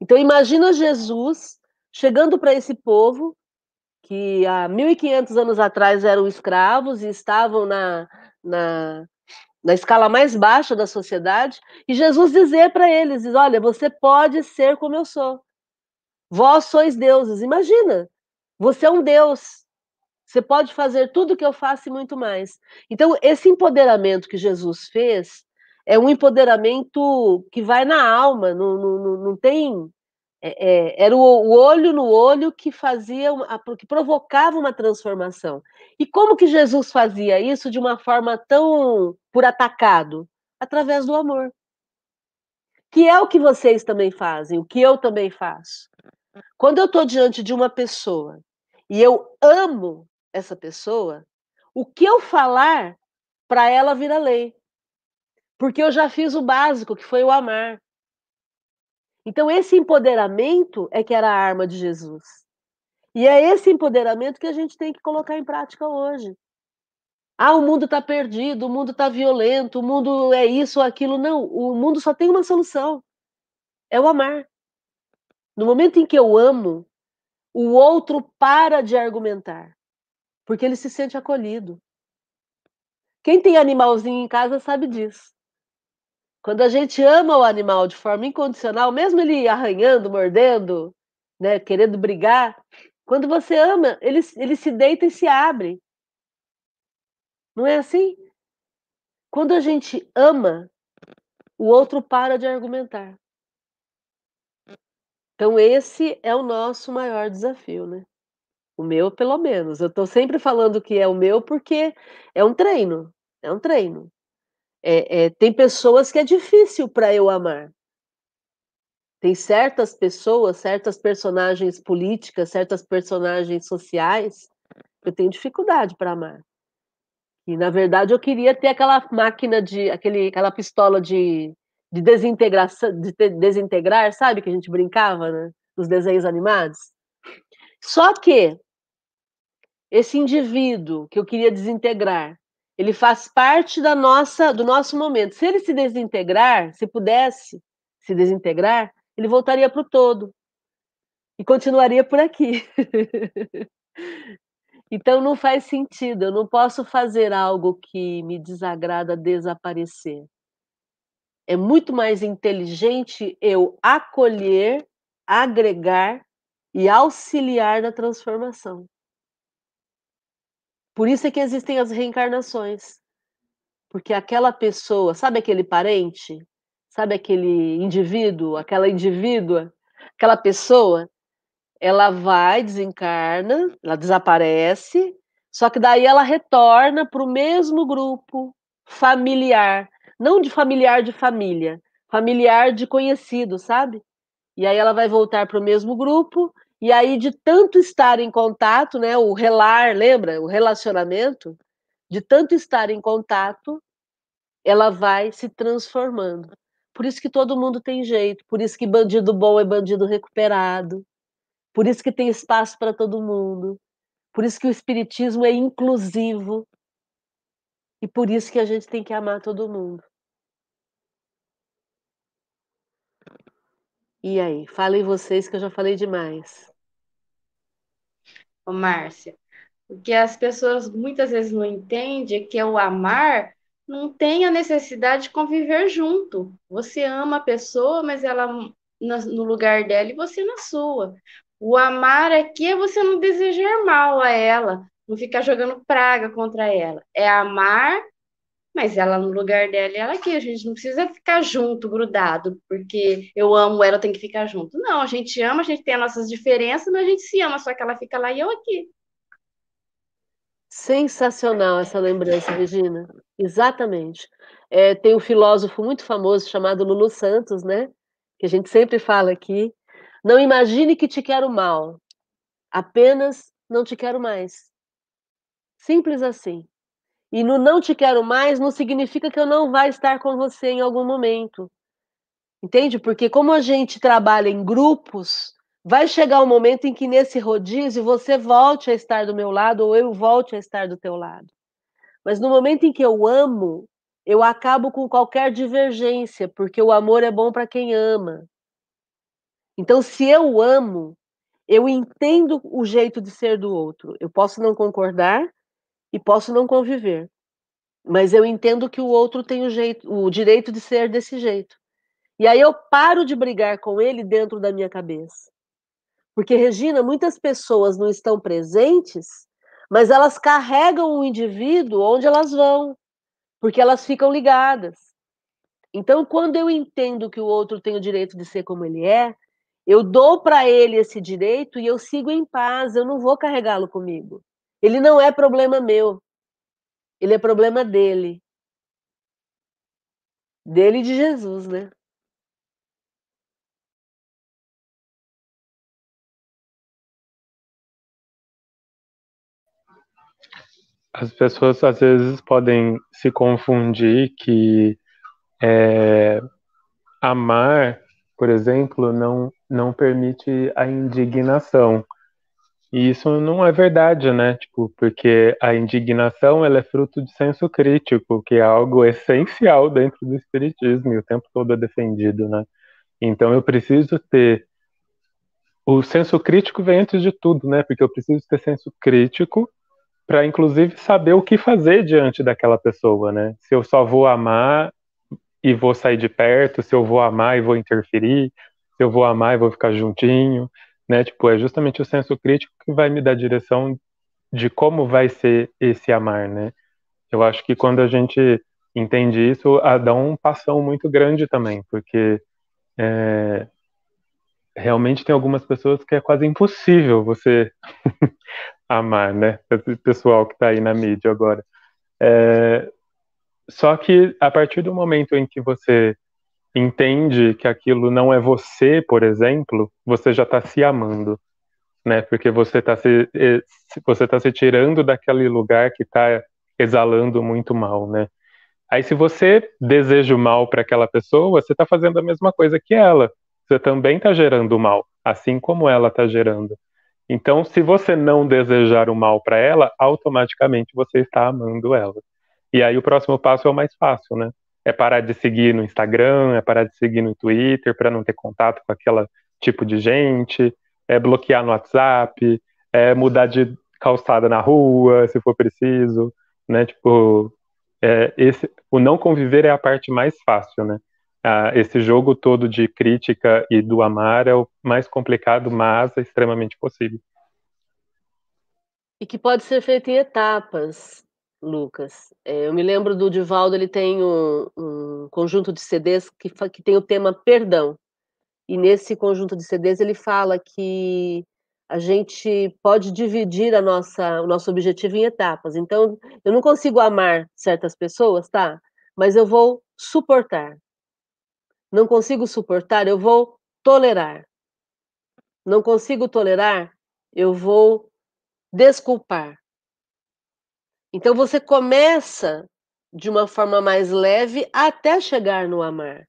Então, imagina Jesus chegando para esse povo que há 1.500 anos atrás eram escravos e estavam na, na, na escala mais baixa da sociedade, e Jesus dizer para eles: olha, você pode ser como eu sou. Vós sois deuses. Imagina, você é um Deus. Você pode fazer tudo o que eu faço e muito mais. Então, esse empoderamento que Jesus fez é um empoderamento que vai na alma, não, não, não tem é, é, era o, o, olho no olho que fazia, uma, que provocava uma transformação. E como que Jesus fazia isso de uma forma tão por atacado? Através do amor. Que é o que vocês também fazem, o que eu também faço. Quando eu estou diante de uma pessoa e eu amo essa pessoa, o que eu falar para ela vira lei. Porque eu já fiz o básico, que foi o amar. Então, esse empoderamento é que era a arma de Jesus. E é esse empoderamento que a gente tem que colocar em prática hoje. Ah, o mundo está perdido, o mundo está violento, o mundo é isso ou aquilo. Não, o mundo só tem uma solução: é o amar. No momento em que eu amo, o outro para de argumentar, porque ele se sente acolhido. Quem tem animalzinho em casa sabe disso. Quando a gente ama o animal de forma incondicional, mesmo ele arranhando, mordendo, né, querendo brigar, quando você ama, ele, ele se deita e se abre. Não é assim? Quando a gente ama, o outro para de argumentar. Então, esse é o nosso maior desafio, né? O meu, pelo menos. Eu estou sempre falando que é o meu porque é um treino. É um treino. É, é, tem pessoas que é difícil para eu amar. Tem certas pessoas, certas personagens políticas, certas personagens sociais, que eu tenho dificuldade para amar. E na verdade eu queria ter aquela máquina de, aquele, aquela pistola de, de desintegração, de desintegrar, sabe que a gente brincava, né, nos desenhos animados. Só que esse indivíduo que eu queria desintegrar, ele faz parte da nossa, do nosso momento. Se ele se desintegrar, se pudesse se desintegrar, ele voltaria para o todo e continuaria por aqui. <laughs> Então não faz sentido, eu não posso fazer algo que me desagrada desaparecer. É muito mais inteligente eu acolher, agregar e auxiliar na transformação. Por isso é que existem as reencarnações. Porque aquela pessoa, sabe aquele parente? Sabe aquele indivíduo, aquela indivídua, aquela pessoa, ela vai, desencarna, ela desaparece, só que daí ela retorna para o mesmo grupo familiar, não de familiar de família, familiar de conhecido, sabe? E aí ela vai voltar para o mesmo grupo e aí, de tanto estar em contato, né, o relar, lembra? O relacionamento, de tanto estar em contato, ela vai se transformando. Por isso que todo mundo tem jeito, por isso que bandido bom é bandido recuperado, por isso que tem espaço para todo mundo, por isso que o espiritismo é inclusivo e por isso que a gente tem que amar todo mundo. E aí, falem vocês que eu já falei demais Márcia. O que as pessoas muitas vezes não entendem é que o amar não tem a necessidade de conviver junto. Você ama a pessoa, mas ela no lugar dela e você na sua. O amar aqui é você não desejar mal a ela, não ficar jogando praga contra ela. É amar, mas ela no lugar dela e ela aqui. A gente não precisa ficar junto, grudado, porque eu amo ela, tem que ficar junto. Não, a gente ama, a gente tem as nossas diferenças, mas a gente se ama, só que ela fica lá e eu aqui. Sensacional essa lembrança, Regina. Exatamente. É, tem um filósofo muito famoso chamado Lulu Santos, né? Que a gente sempre fala aqui. Não imagine que te quero mal, apenas não te quero mais. Simples assim. E no não te quero mais não significa que eu não vai estar com você em algum momento. Entende? Porque como a gente trabalha em grupos, vai chegar um momento em que nesse rodízio você volte a estar do meu lado ou eu volte a estar do teu lado. Mas no momento em que eu amo, eu acabo com qualquer divergência, porque o amor é bom para quem ama. Então, se eu amo, eu entendo o jeito de ser do outro. Eu posso não concordar, e posso não conviver. Mas eu entendo que o outro tem o, jeito, o direito de ser desse jeito. E aí eu paro de brigar com ele dentro da minha cabeça. Porque, Regina, muitas pessoas não estão presentes, mas elas carregam o indivíduo onde elas vão, porque elas ficam ligadas. Então, quando eu entendo que o outro tem o direito de ser como ele é, eu dou para ele esse direito e eu sigo em paz, eu não vou carregá-lo comigo. Ele não é problema meu. Ele é problema dele. Dele e de Jesus, né? As pessoas às vezes podem se confundir que é, amar, por exemplo, não, não permite a indignação. E isso não é verdade, né? Tipo, porque a indignação ela é fruto de senso crítico, que é algo essencial dentro do espiritismo e o tempo todo é defendido, né? Então eu preciso ter o senso crítico vem antes de tudo, né? Porque eu preciso ter senso crítico para inclusive saber o que fazer diante daquela pessoa, né? Se eu só vou amar e vou sair de perto, se eu vou amar e vou interferir, se eu vou amar e vou ficar juntinho, né? Tipo, é justamente o senso crítico que vai me dar direção de como vai ser esse amar, né? Eu acho que quando a gente entende isso, dá um passão muito grande também, porque é, realmente tem algumas pessoas que é quase impossível você <laughs> amar, né? Esse pessoal que está aí na mídia agora. É, só que a partir do momento em que você entende que aquilo não é você, por exemplo, você já está se amando, né? Porque você está se, você tá se tirando daquele lugar que está exalando muito mal, né? Aí, se você deseja o mal para aquela pessoa, você está fazendo a mesma coisa que ela. Você também está gerando mal, assim como ela está gerando. Então, se você não desejar o mal para ela, automaticamente você está amando ela. E aí o próximo passo é o mais fácil, né? É parar de seguir no Instagram, é parar de seguir no Twitter para não ter contato com aquele tipo de gente, é bloquear no WhatsApp, é mudar de calçada na rua, se for preciso, né? Tipo, é, esse, o não conviver é a parte mais fácil, né? Ah, esse jogo todo de crítica e do amar é o mais complicado, mas é extremamente possível. E que pode ser feito em etapas, Lucas. É, eu me lembro do Divaldo, ele tem um, um conjunto de CDs que, que tem o tema perdão. E nesse conjunto de CDs ele fala que a gente pode dividir a nossa, o nosso objetivo em etapas. Então, eu não consigo amar certas pessoas, tá? Mas eu vou suportar. Não consigo suportar, eu vou tolerar. Não consigo tolerar, eu vou desculpar. Então você começa de uma forma mais leve até chegar no amar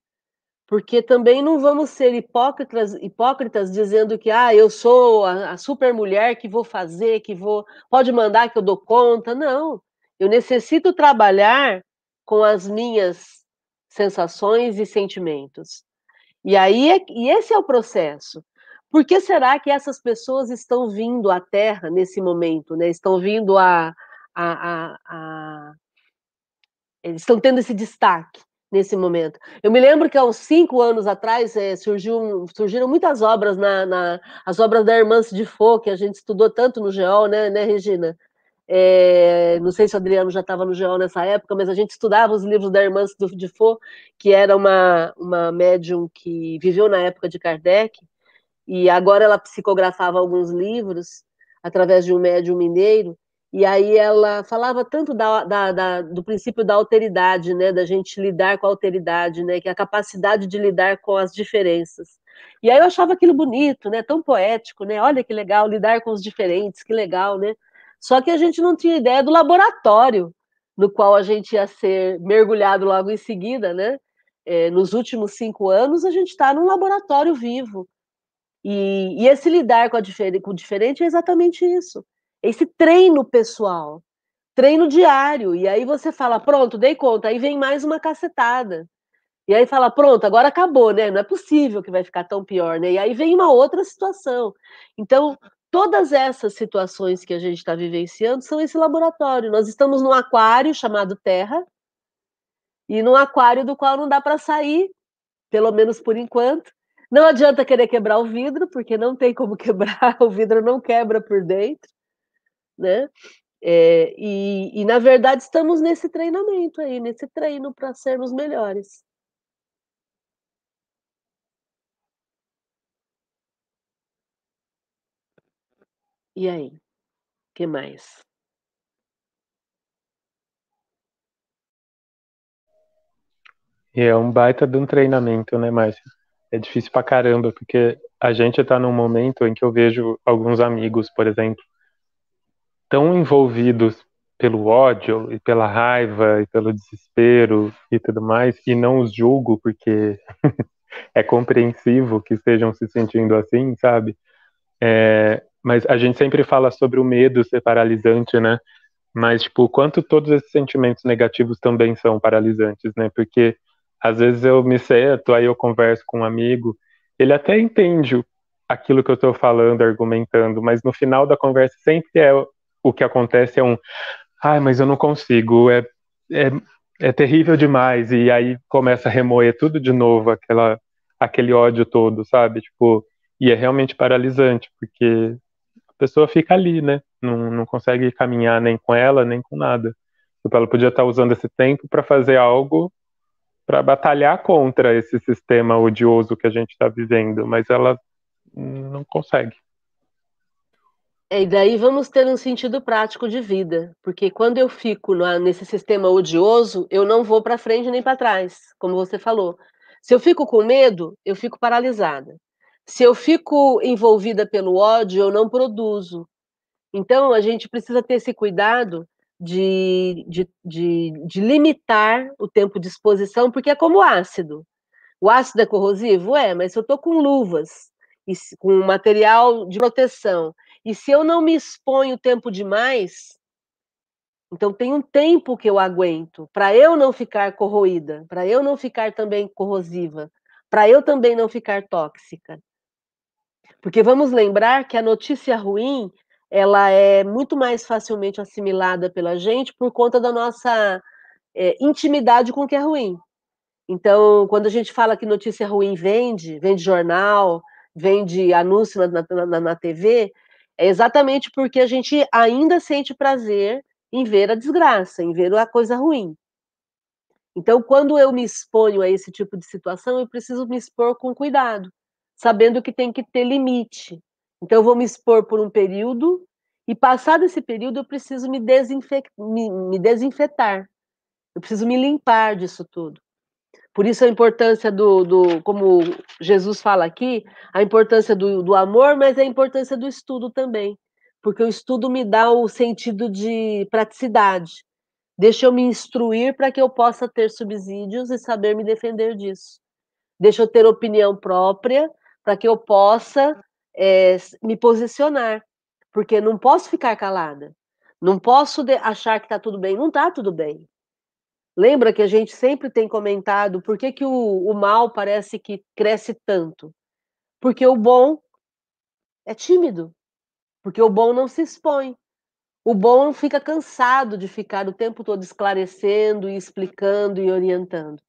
porque também não vamos ser hipócritas, hipócritas dizendo que ah, eu sou a, a super mulher que vou fazer, que vou, pode mandar que eu dou conta. Não, eu necessito trabalhar com as minhas sensações e sentimentos. E aí é, e esse é o processo. Por que será que essas pessoas estão vindo à Terra nesse momento, né? Estão vindo a, a, a, a estão tendo esse destaque nesse momento. Eu me lembro que há uns cinco anos atrás é, surgiu, surgiram muitas obras, na, na, as obras da Irmã de Faux, que a gente estudou tanto no GEOL, né, né Regina? É, não sei se o Adriano já estava no GEOL nessa época, mas a gente estudava os livros da Irmã de Faux, que era uma, uma médium que viveu na época de Kardec, e agora ela psicografava alguns livros através de um médium mineiro, e aí ela falava tanto da, da, da, do princípio da alteridade, né, da gente lidar com a alteridade, né, que é a capacidade de lidar com as diferenças. E aí eu achava aquilo bonito, né, tão poético, né, olha que legal lidar com os diferentes, que legal, né. Só que a gente não tinha ideia do laboratório no qual a gente ia ser mergulhado logo em seguida, né. É, nos últimos cinco anos a gente está num laboratório vivo. E, e esse lidar com, a com o diferente é exatamente isso esse treino pessoal, treino diário. E aí você fala, pronto, dei conta. Aí vem mais uma cacetada. E aí fala, pronto, agora acabou, né? Não é possível que vai ficar tão pior, né? E aí vem uma outra situação. Então, todas essas situações que a gente está vivenciando são esse laboratório. Nós estamos num aquário chamado Terra, e num aquário do qual não dá para sair, pelo menos por enquanto. Não adianta querer quebrar o vidro, porque não tem como <laughs> quebrar, o vidro não quebra por dentro né? É, e, e, na verdade, estamos nesse treinamento aí, nesse treino para sermos melhores. E aí? Que mais? É um baita de um treinamento, né, Márcia? É difícil pra caramba, porque a gente está num momento em que eu vejo alguns amigos, por exemplo, tão envolvidos pelo ódio e pela raiva e pelo desespero e tudo mais, e não os julgo porque <laughs> é compreensivo que estejam se sentindo assim, sabe? É, mas a gente sempre fala sobre o medo ser paralisante, né? Mas, tipo, quanto todos esses sentimentos negativos também são paralisantes, né? Porque às vezes eu me sento, aí eu converso com um amigo, ele até entende aquilo que eu estou falando, argumentando, mas no final da conversa sempre é o que acontece é um, ai, mas eu não consigo, é, é, é terrível demais, e aí começa a remoer tudo de novo, aquela, aquele ódio todo, sabe? Tipo, e é realmente paralisante, porque a pessoa fica ali, né? Não, não consegue caminhar nem com ela, nem com nada. Tipo, ela podia estar usando esse tempo para fazer algo para batalhar contra esse sistema odioso que a gente está vivendo, mas ela não consegue. É, e daí vamos ter um sentido prático de vida, porque quando eu fico nesse sistema odioso, eu não vou para frente nem para trás, como você falou. Se eu fico com medo, eu fico paralisada. Se eu fico envolvida pelo ódio, eu não produzo. Então, a gente precisa ter esse cuidado de, de, de, de limitar o tempo de exposição, porque é como ácido. O ácido é corrosivo? É, mas se eu estou com luvas, e com material de proteção, e se eu não me exponho tempo demais, então tem um tempo que eu aguento para eu não ficar corroída, para eu não ficar também corrosiva, para eu também não ficar tóxica. Porque vamos lembrar que a notícia ruim ela é muito mais facilmente assimilada pela gente por conta da nossa é, intimidade com o que é ruim. Então, quando a gente fala que notícia ruim vende, vende jornal, vende anúncio na, na, na TV, é exatamente porque a gente ainda sente prazer em ver a desgraça, em ver a coisa ruim. Então, quando eu me exponho a esse tipo de situação, eu preciso me expor com cuidado, sabendo que tem que ter limite. Então, eu vou me expor por um período, e passado esse período, eu preciso me, desinfec me, me desinfetar. Eu preciso me limpar disso tudo. Por isso a importância do, do, como Jesus fala aqui, a importância do, do amor, mas a importância do estudo também. Porque o estudo me dá o sentido de praticidade. Deixa eu me instruir para que eu possa ter subsídios e saber me defender disso. Deixa eu ter opinião própria para que eu possa é, me posicionar, porque não posso ficar calada, não posso achar que está tudo bem, não está tudo bem. Lembra que a gente sempre tem comentado por que, que o, o mal parece que cresce tanto? Porque o bom é tímido, porque o bom não se expõe. O bom fica cansado de ficar o tempo todo esclarecendo e explicando e orientando.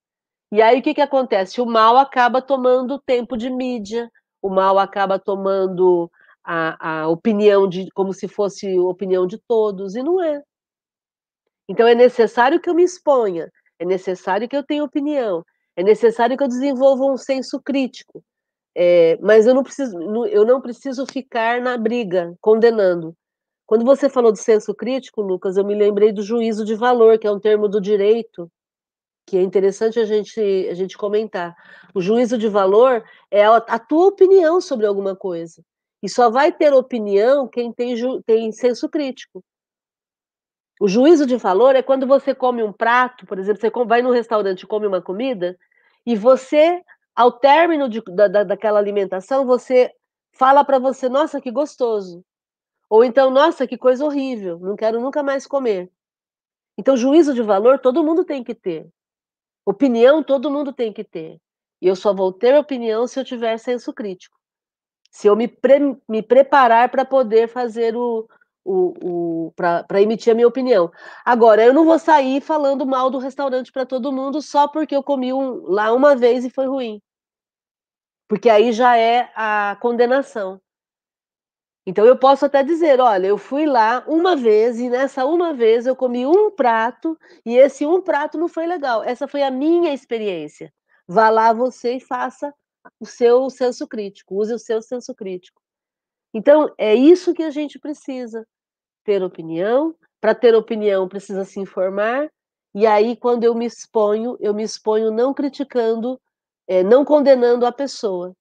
E aí o que, que acontece? O mal acaba tomando tempo de mídia, o mal acaba tomando a, a opinião de como se fosse opinião de todos, e não é. Então é necessário que eu me exponha, é necessário que eu tenha opinião, é necessário que eu desenvolva um senso crítico. É, mas eu não preciso, eu não preciso ficar na briga, condenando. Quando você falou do senso crítico, Lucas, eu me lembrei do juízo de valor, que é um termo do direito, que é interessante a gente, a gente comentar. O juízo de valor é a, a tua opinião sobre alguma coisa. E só vai ter opinião quem tem, tem senso crítico. O juízo de valor é quando você come um prato, por exemplo, você vai num restaurante e come uma comida, e você, ao término de, da, daquela alimentação, você fala para você, nossa, que gostoso. Ou então, nossa, que coisa horrível, não quero nunca mais comer. Então, juízo de valor todo mundo tem que ter. Opinião todo mundo tem que ter. E eu só vou ter opinião se eu tiver senso crítico. Se eu me, pre me preparar para poder fazer o, o, o para emitir a minha opinião. Agora, eu não vou sair falando mal do restaurante para todo mundo só porque eu comi um, lá uma vez e foi ruim. Porque aí já é a condenação. Então eu posso até dizer, olha, eu fui lá uma vez e nessa uma vez eu comi um prato e esse um prato não foi legal. Essa foi a minha experiência. Vá lá você e faça o seu senso crítico, use o seu senso crítico. Então é isso que a gente precisa ter opinião. Para ter opinião precisa se informar. E aí quando eu me exponho, eu me exponho não criticando, é, não condenando a pessoa,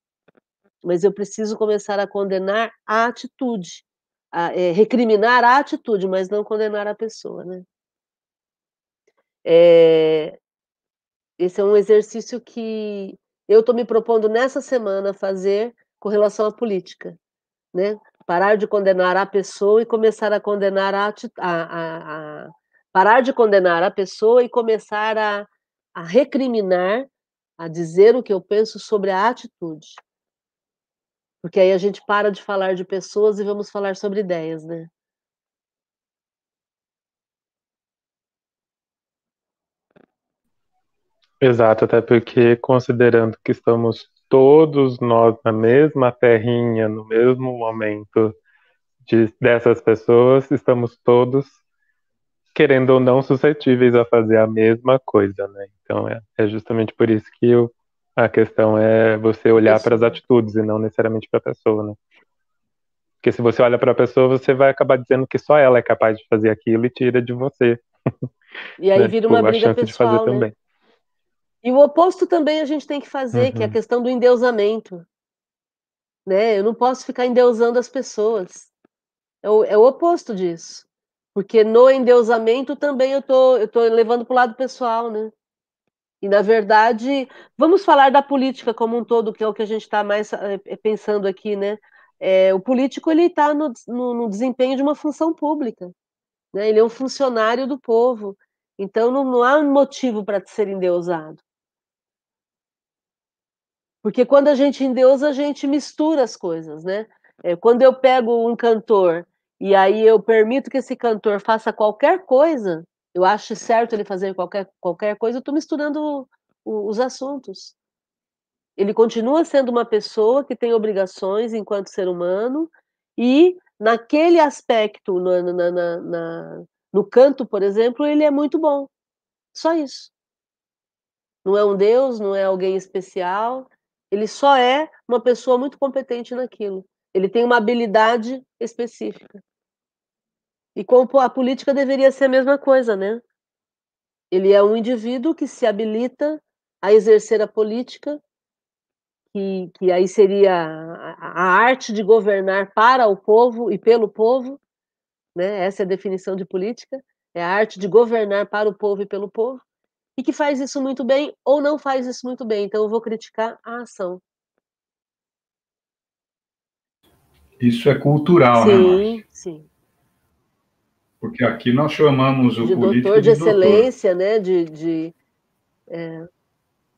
mas eu preciso começar a condenar a atitude, a, é, recriminar a atitude, mas não condenar a pessoa, né? É, esse é um exercício que eu estou me propondo nessa semana fazer com relação à política, né? Parar de condenar a pessoa e começar a condenar a, a, a, a parar de condenar a pessoa e começar a, a recriminar, a dizer o que eu penso sobre a atitude. Porque aí a gente para de falar de pessoas e vamos falar sobre ideias, né? Exato, até porque considerando que estamos todos nós na mesma terrinha, no mesmo momento de, dessas pessoas, estamos todos querendo ou não suscetíveis a fazer a mesma coisa, né? Então é, é justamente por isso que eu a questão é você olhar para as atitudes e não necessariamente para a pessoa, né? Porque se você olha para a pessoa, você vai acabar dizendo que só ela é capaz de fazer aquilo e tira de você. E aí <laughs> né? vira uma tipo, briga pessoal, né? Também. E o oposto também a gente tem que fazer, uhum. que é a uhum. questão do endeusamento. Né? Eu não posso ficar endeusando as pessoas. É o, é o oposto disso. Porque no endeusamento também eu tô, eu tô levando para o lado pessoal, né? E, na verdade, vamos falar da política como um todo, que é o que a gente está mais é, pensando aqui, né? É, o político ele está no, no, no, desempenho de uma função pública, né? Ele é um funcionário do povo, então não, não há motivo para ser endeusado. Porque quando a gente endeusa, a gente mistura as coisas, né? É, quando eu pego um cantor e aí eu permito que esse cantor faça qualquer coisa, eu acho certo ele fazer qualquer, qualquer coisa, eu estou misturando os assuntos. Ele continua sendo uma pessoa que tem obrigações enquanto ser humano, e naquele aspecto, na, na, na, na, no canto, por exemplo, ele é muito bom. Só isso. Não é um Deus, não é alguém especial, ele só é uma pessoa muito competente naquilo. Ele tem uma habilidade específica. E como a política deveria ser a mesma coisa, né? Ele é um indivíduo que se habilita a exercer a política que, que aí seria a, a, arte de governar para o povo e pelo povo, né? essa é a definição de política, é a arte de governar para o povo e pelo povo, e que faz isso muito bem ou não faz isso muito bem, então eu vou criticar a ação. Isso é cultural, sim, né? Sim, sim. Porque aqui nós chamamos o de político doutor de, de excelência, doutor. né? De, de é...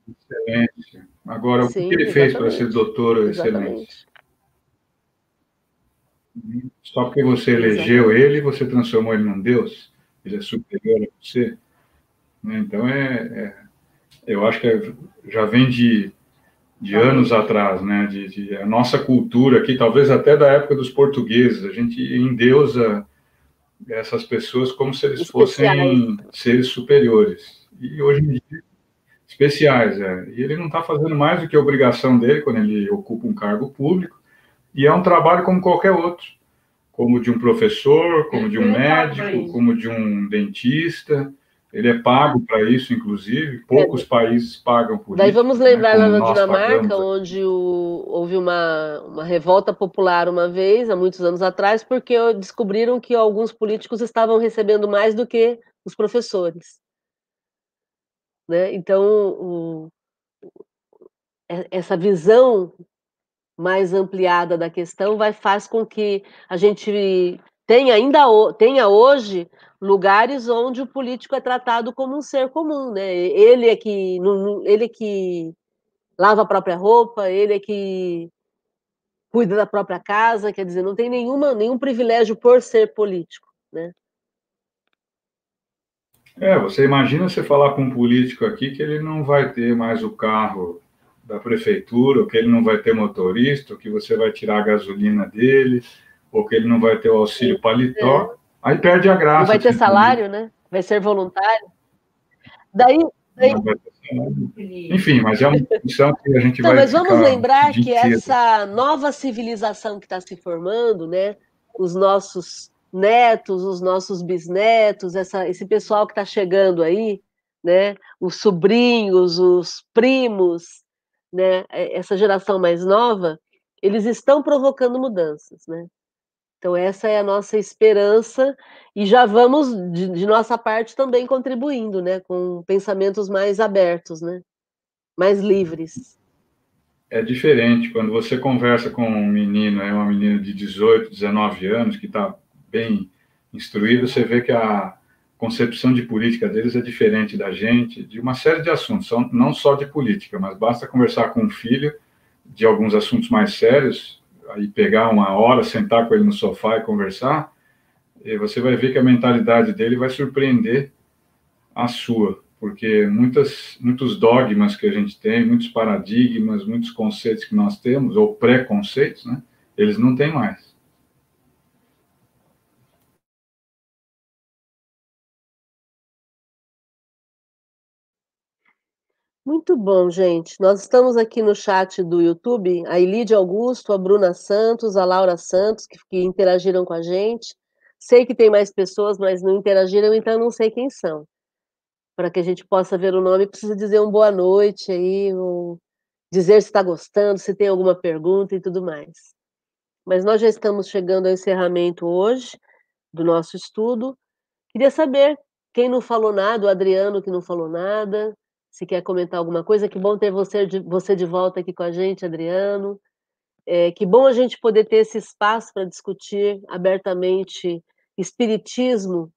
Excelência. Agora, Sim, o que ele fez para ser doutor ou excelente? Só porque você elegeu exatamente. ele, você transformou ele num Deus? Ele é superior a você? Né, então, é, é eu acho que é, já vem de, de anos atrás, né? De, de, a nossa cultura aqui, talvez até da época dos portugueses, a gente endeusa essas pessoas como se eles fossem seres superiores. E hoje em dia especiais, é. E ele não está fazendo mais do que a obrigação dele quando ele ocupa um cargo público, e é um trabalho como qualquer outro, como de um professor, como de um médico, como de um dentista. Ele é pago para isso, inclusive. Poucos é. países pagam por Daí isso. Daí vamos né, lembrar né, lá na Dinamarca, onde o, houve uma, uma revolta popular uma vez, há muitos anos atrás, porque descobriram que alguns políticos estavam recebendo mais do que os professores. Né? Então, o, essa visão mais ampliada da questão vai faz com que a gente tenha ainda tenha hoje lugares onde o político é tratado como um ser comum, né? Ele é que ele é que lava a própria roupa, ele é que cuida da própria casa, quer dizer, não tem nenhuma nenhum privilégio por ser político, né? É, você imagina você falar com um político aqui que ele não vai ter mais o carro da prefeitura, ou que ele não vai ter motorista, ou que você vai tirar a gasolina dele, ou que ele não vai ter o auxílio paletó, é. Aí perde a graça. Não vai ter salário, né? Vai ser voluntário. Daí, daí... Enfim, mas é uma discussão que a gente então, vai. Mas vamos lembrar que essa nova civilização que está se formando, né? Os nossos netos, os nossos bisnetos, essa, esse pessoal que está chegando aí, né? Os sobrinhos, os primos, né? Essa geração mais nova, eles estão provocando mudanças, né? Então essa é a nossa esperança e já vamos de, de nossa parte também contribuindo, né? Com pensamentos mais abertos, né? Mais livres. É diferente quando você conversa com um menino, é uma menina de 18, 19 anos que está bem instruído, você vê que a concepção de política deles é diferente da gente, de uma série de assuntos, não só de política, mas basta conversar com um filho de alguns assuntos mais sérios, aí pegar uma hora, sentar com ele no sofá e conversar, e você vai ver que a mentalidade dele vai surpreender a sua, porque muitas, muitos dogmas que a gente tem, muitos paradigmas, muitos conceitos que nós temos, ou preconceitos, né, eles não têm mais. Muito bom, gente. Nós estamos aqui no chat do YouTube, a Elide Augusto, a Bruna Santos, a Laura Santos, que, que, interagiram com a gente. Sei que tem mais pessoas, mas não interagiram, então não sei quem são. Para que a gente possa ver o nome, precisa dizer um boa noite aí, ou dizer se está gostando, se tem alguma pergunta e tudo mais. Mas nós já estamos chegando ao encerramento hoje do nosso estudo. Queria saber quem não falou nada, o Adriano que não falou nada, se quer comentar alguma coisa. Que bom ter você de, você de volta aqui com a gente, Adriano. É, que bom a gente poder ter esse espaço para discutir abertamente espiritismo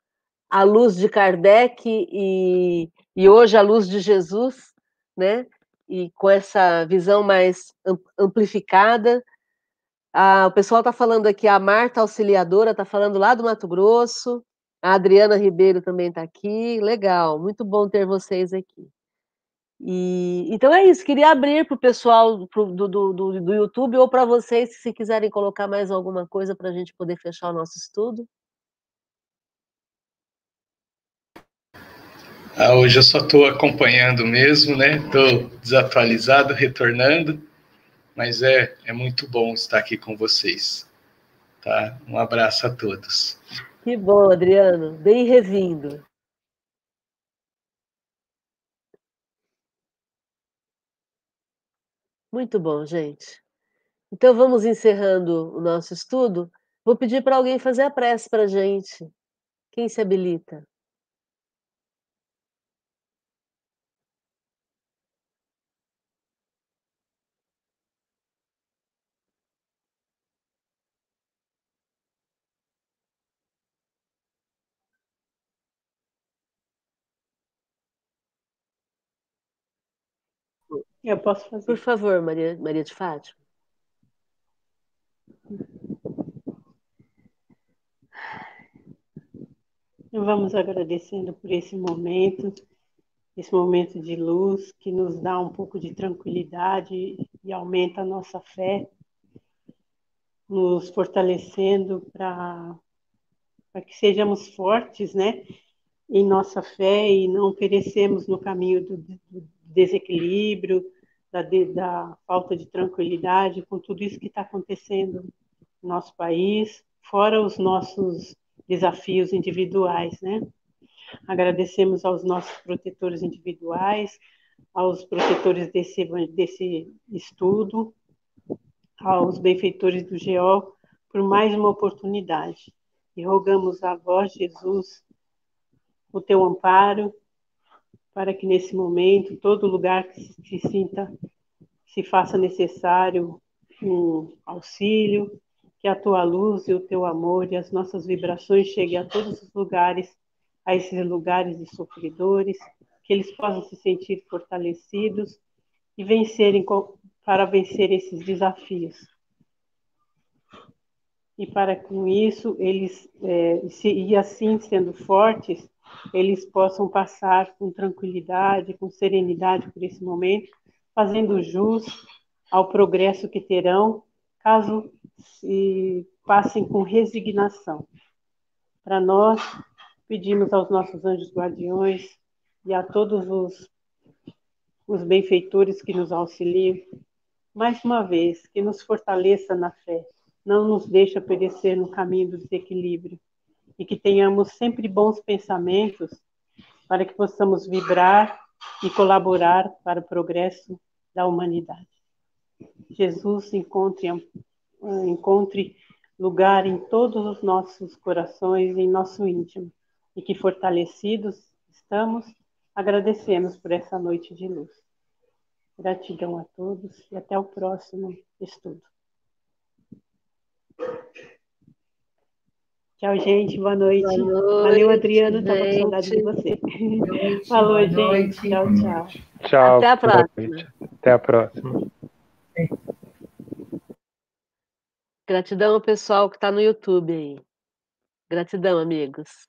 à luz de Kardec e, e hoje à luz de Jesus, né? E com essa visão mais amplificada Ah, o pessoal está falando aqui, a Marta Auxiliadora está falando lá do Mato Grosso, a Adriana Ribeiro também está aqui, legal, muito bom ter vocês aqui. E, então é isso, queria abrir para o pessoal pro, do, do, do, do YouTube ou para vocês, se quiserem colocar mais alguma coisa para a gente poder fechar o nosso estudo. Ah, hoje eu só estou acompanhando mesmo, né? Estou desatualizado, retornando, mas é, é muito bom estar aqui com vocês. Tá? Um abraço a todos. Que bom, Adriano. Bem revindo. Muito bom, gente. Então vamos encerrando o nosso estudo. Vou pedir para alguém fazer a prece para a gente. Quem se habilita? Eu posso fazer. Por favor, Maria, Maria de Fátima. Vamos agradecendo por esse momento, esse momento de luz que nos dá um pouco de tranquilidade e aumenta a nossa fé, nos fortalecendo para que sejamos fortes, né, em nossa fé e não perecemos no caminho do, do desequilíbrio, da, da falta de tranquilidade, com tudo isso que está acontecendo no nosso país, fora os nossos desafios individuais, né? Agradecemos aos nossos protetores individuais, aos protetores desse, desse estudo, aos benfeitores do GEO, por mais uma oportunidade. E rogamos a vós, Jesus, o teu amparo, para que nesse momento, todo lugar que se sinta, se faça necessário um auxílio, que a tua luz e o teu amor e as nossas vibrações cheguem a todos os lugares, a esses lugares de sofredores, que eles possam se sentir fortalecidos e vencerem para vencer esses desafios. E para com isso eles é, e assim sendo fortes, eles possam passar com tranquilidade, com serenidade por esse momento, fazendo jus ao progresso que terão, caso se passem com resignação. Para nós, pedimos aos nossos anjos guardiões e a todos os, os benfeitores que nos auxiliam, mais uma vez, que nos fortaleça na fé, não nos deixa perecer no caminho do desequilíbrio, e que tenhamos sempre bons pensamentos para que possamos vibrar e colaborar para o progresso da humanidade. Jesus encontre, encontre lugar em todos os nossos corações, em nosso íntimo, e que fortalecidos estamos, agradecemos por essa noite de luz. Gratidão a todos e até o próximo estudo. Tchau, gente. Boa noite. Boa noite Valeu, Adriano. Estava com saudade de você. <laughs> Noite, Falou, gente. Noite. Tchau, tchau. Tchau. Até a próxima. Até a próxima. Gratidão ao pessoal que está no YouTube aí. Gratidão, amigos.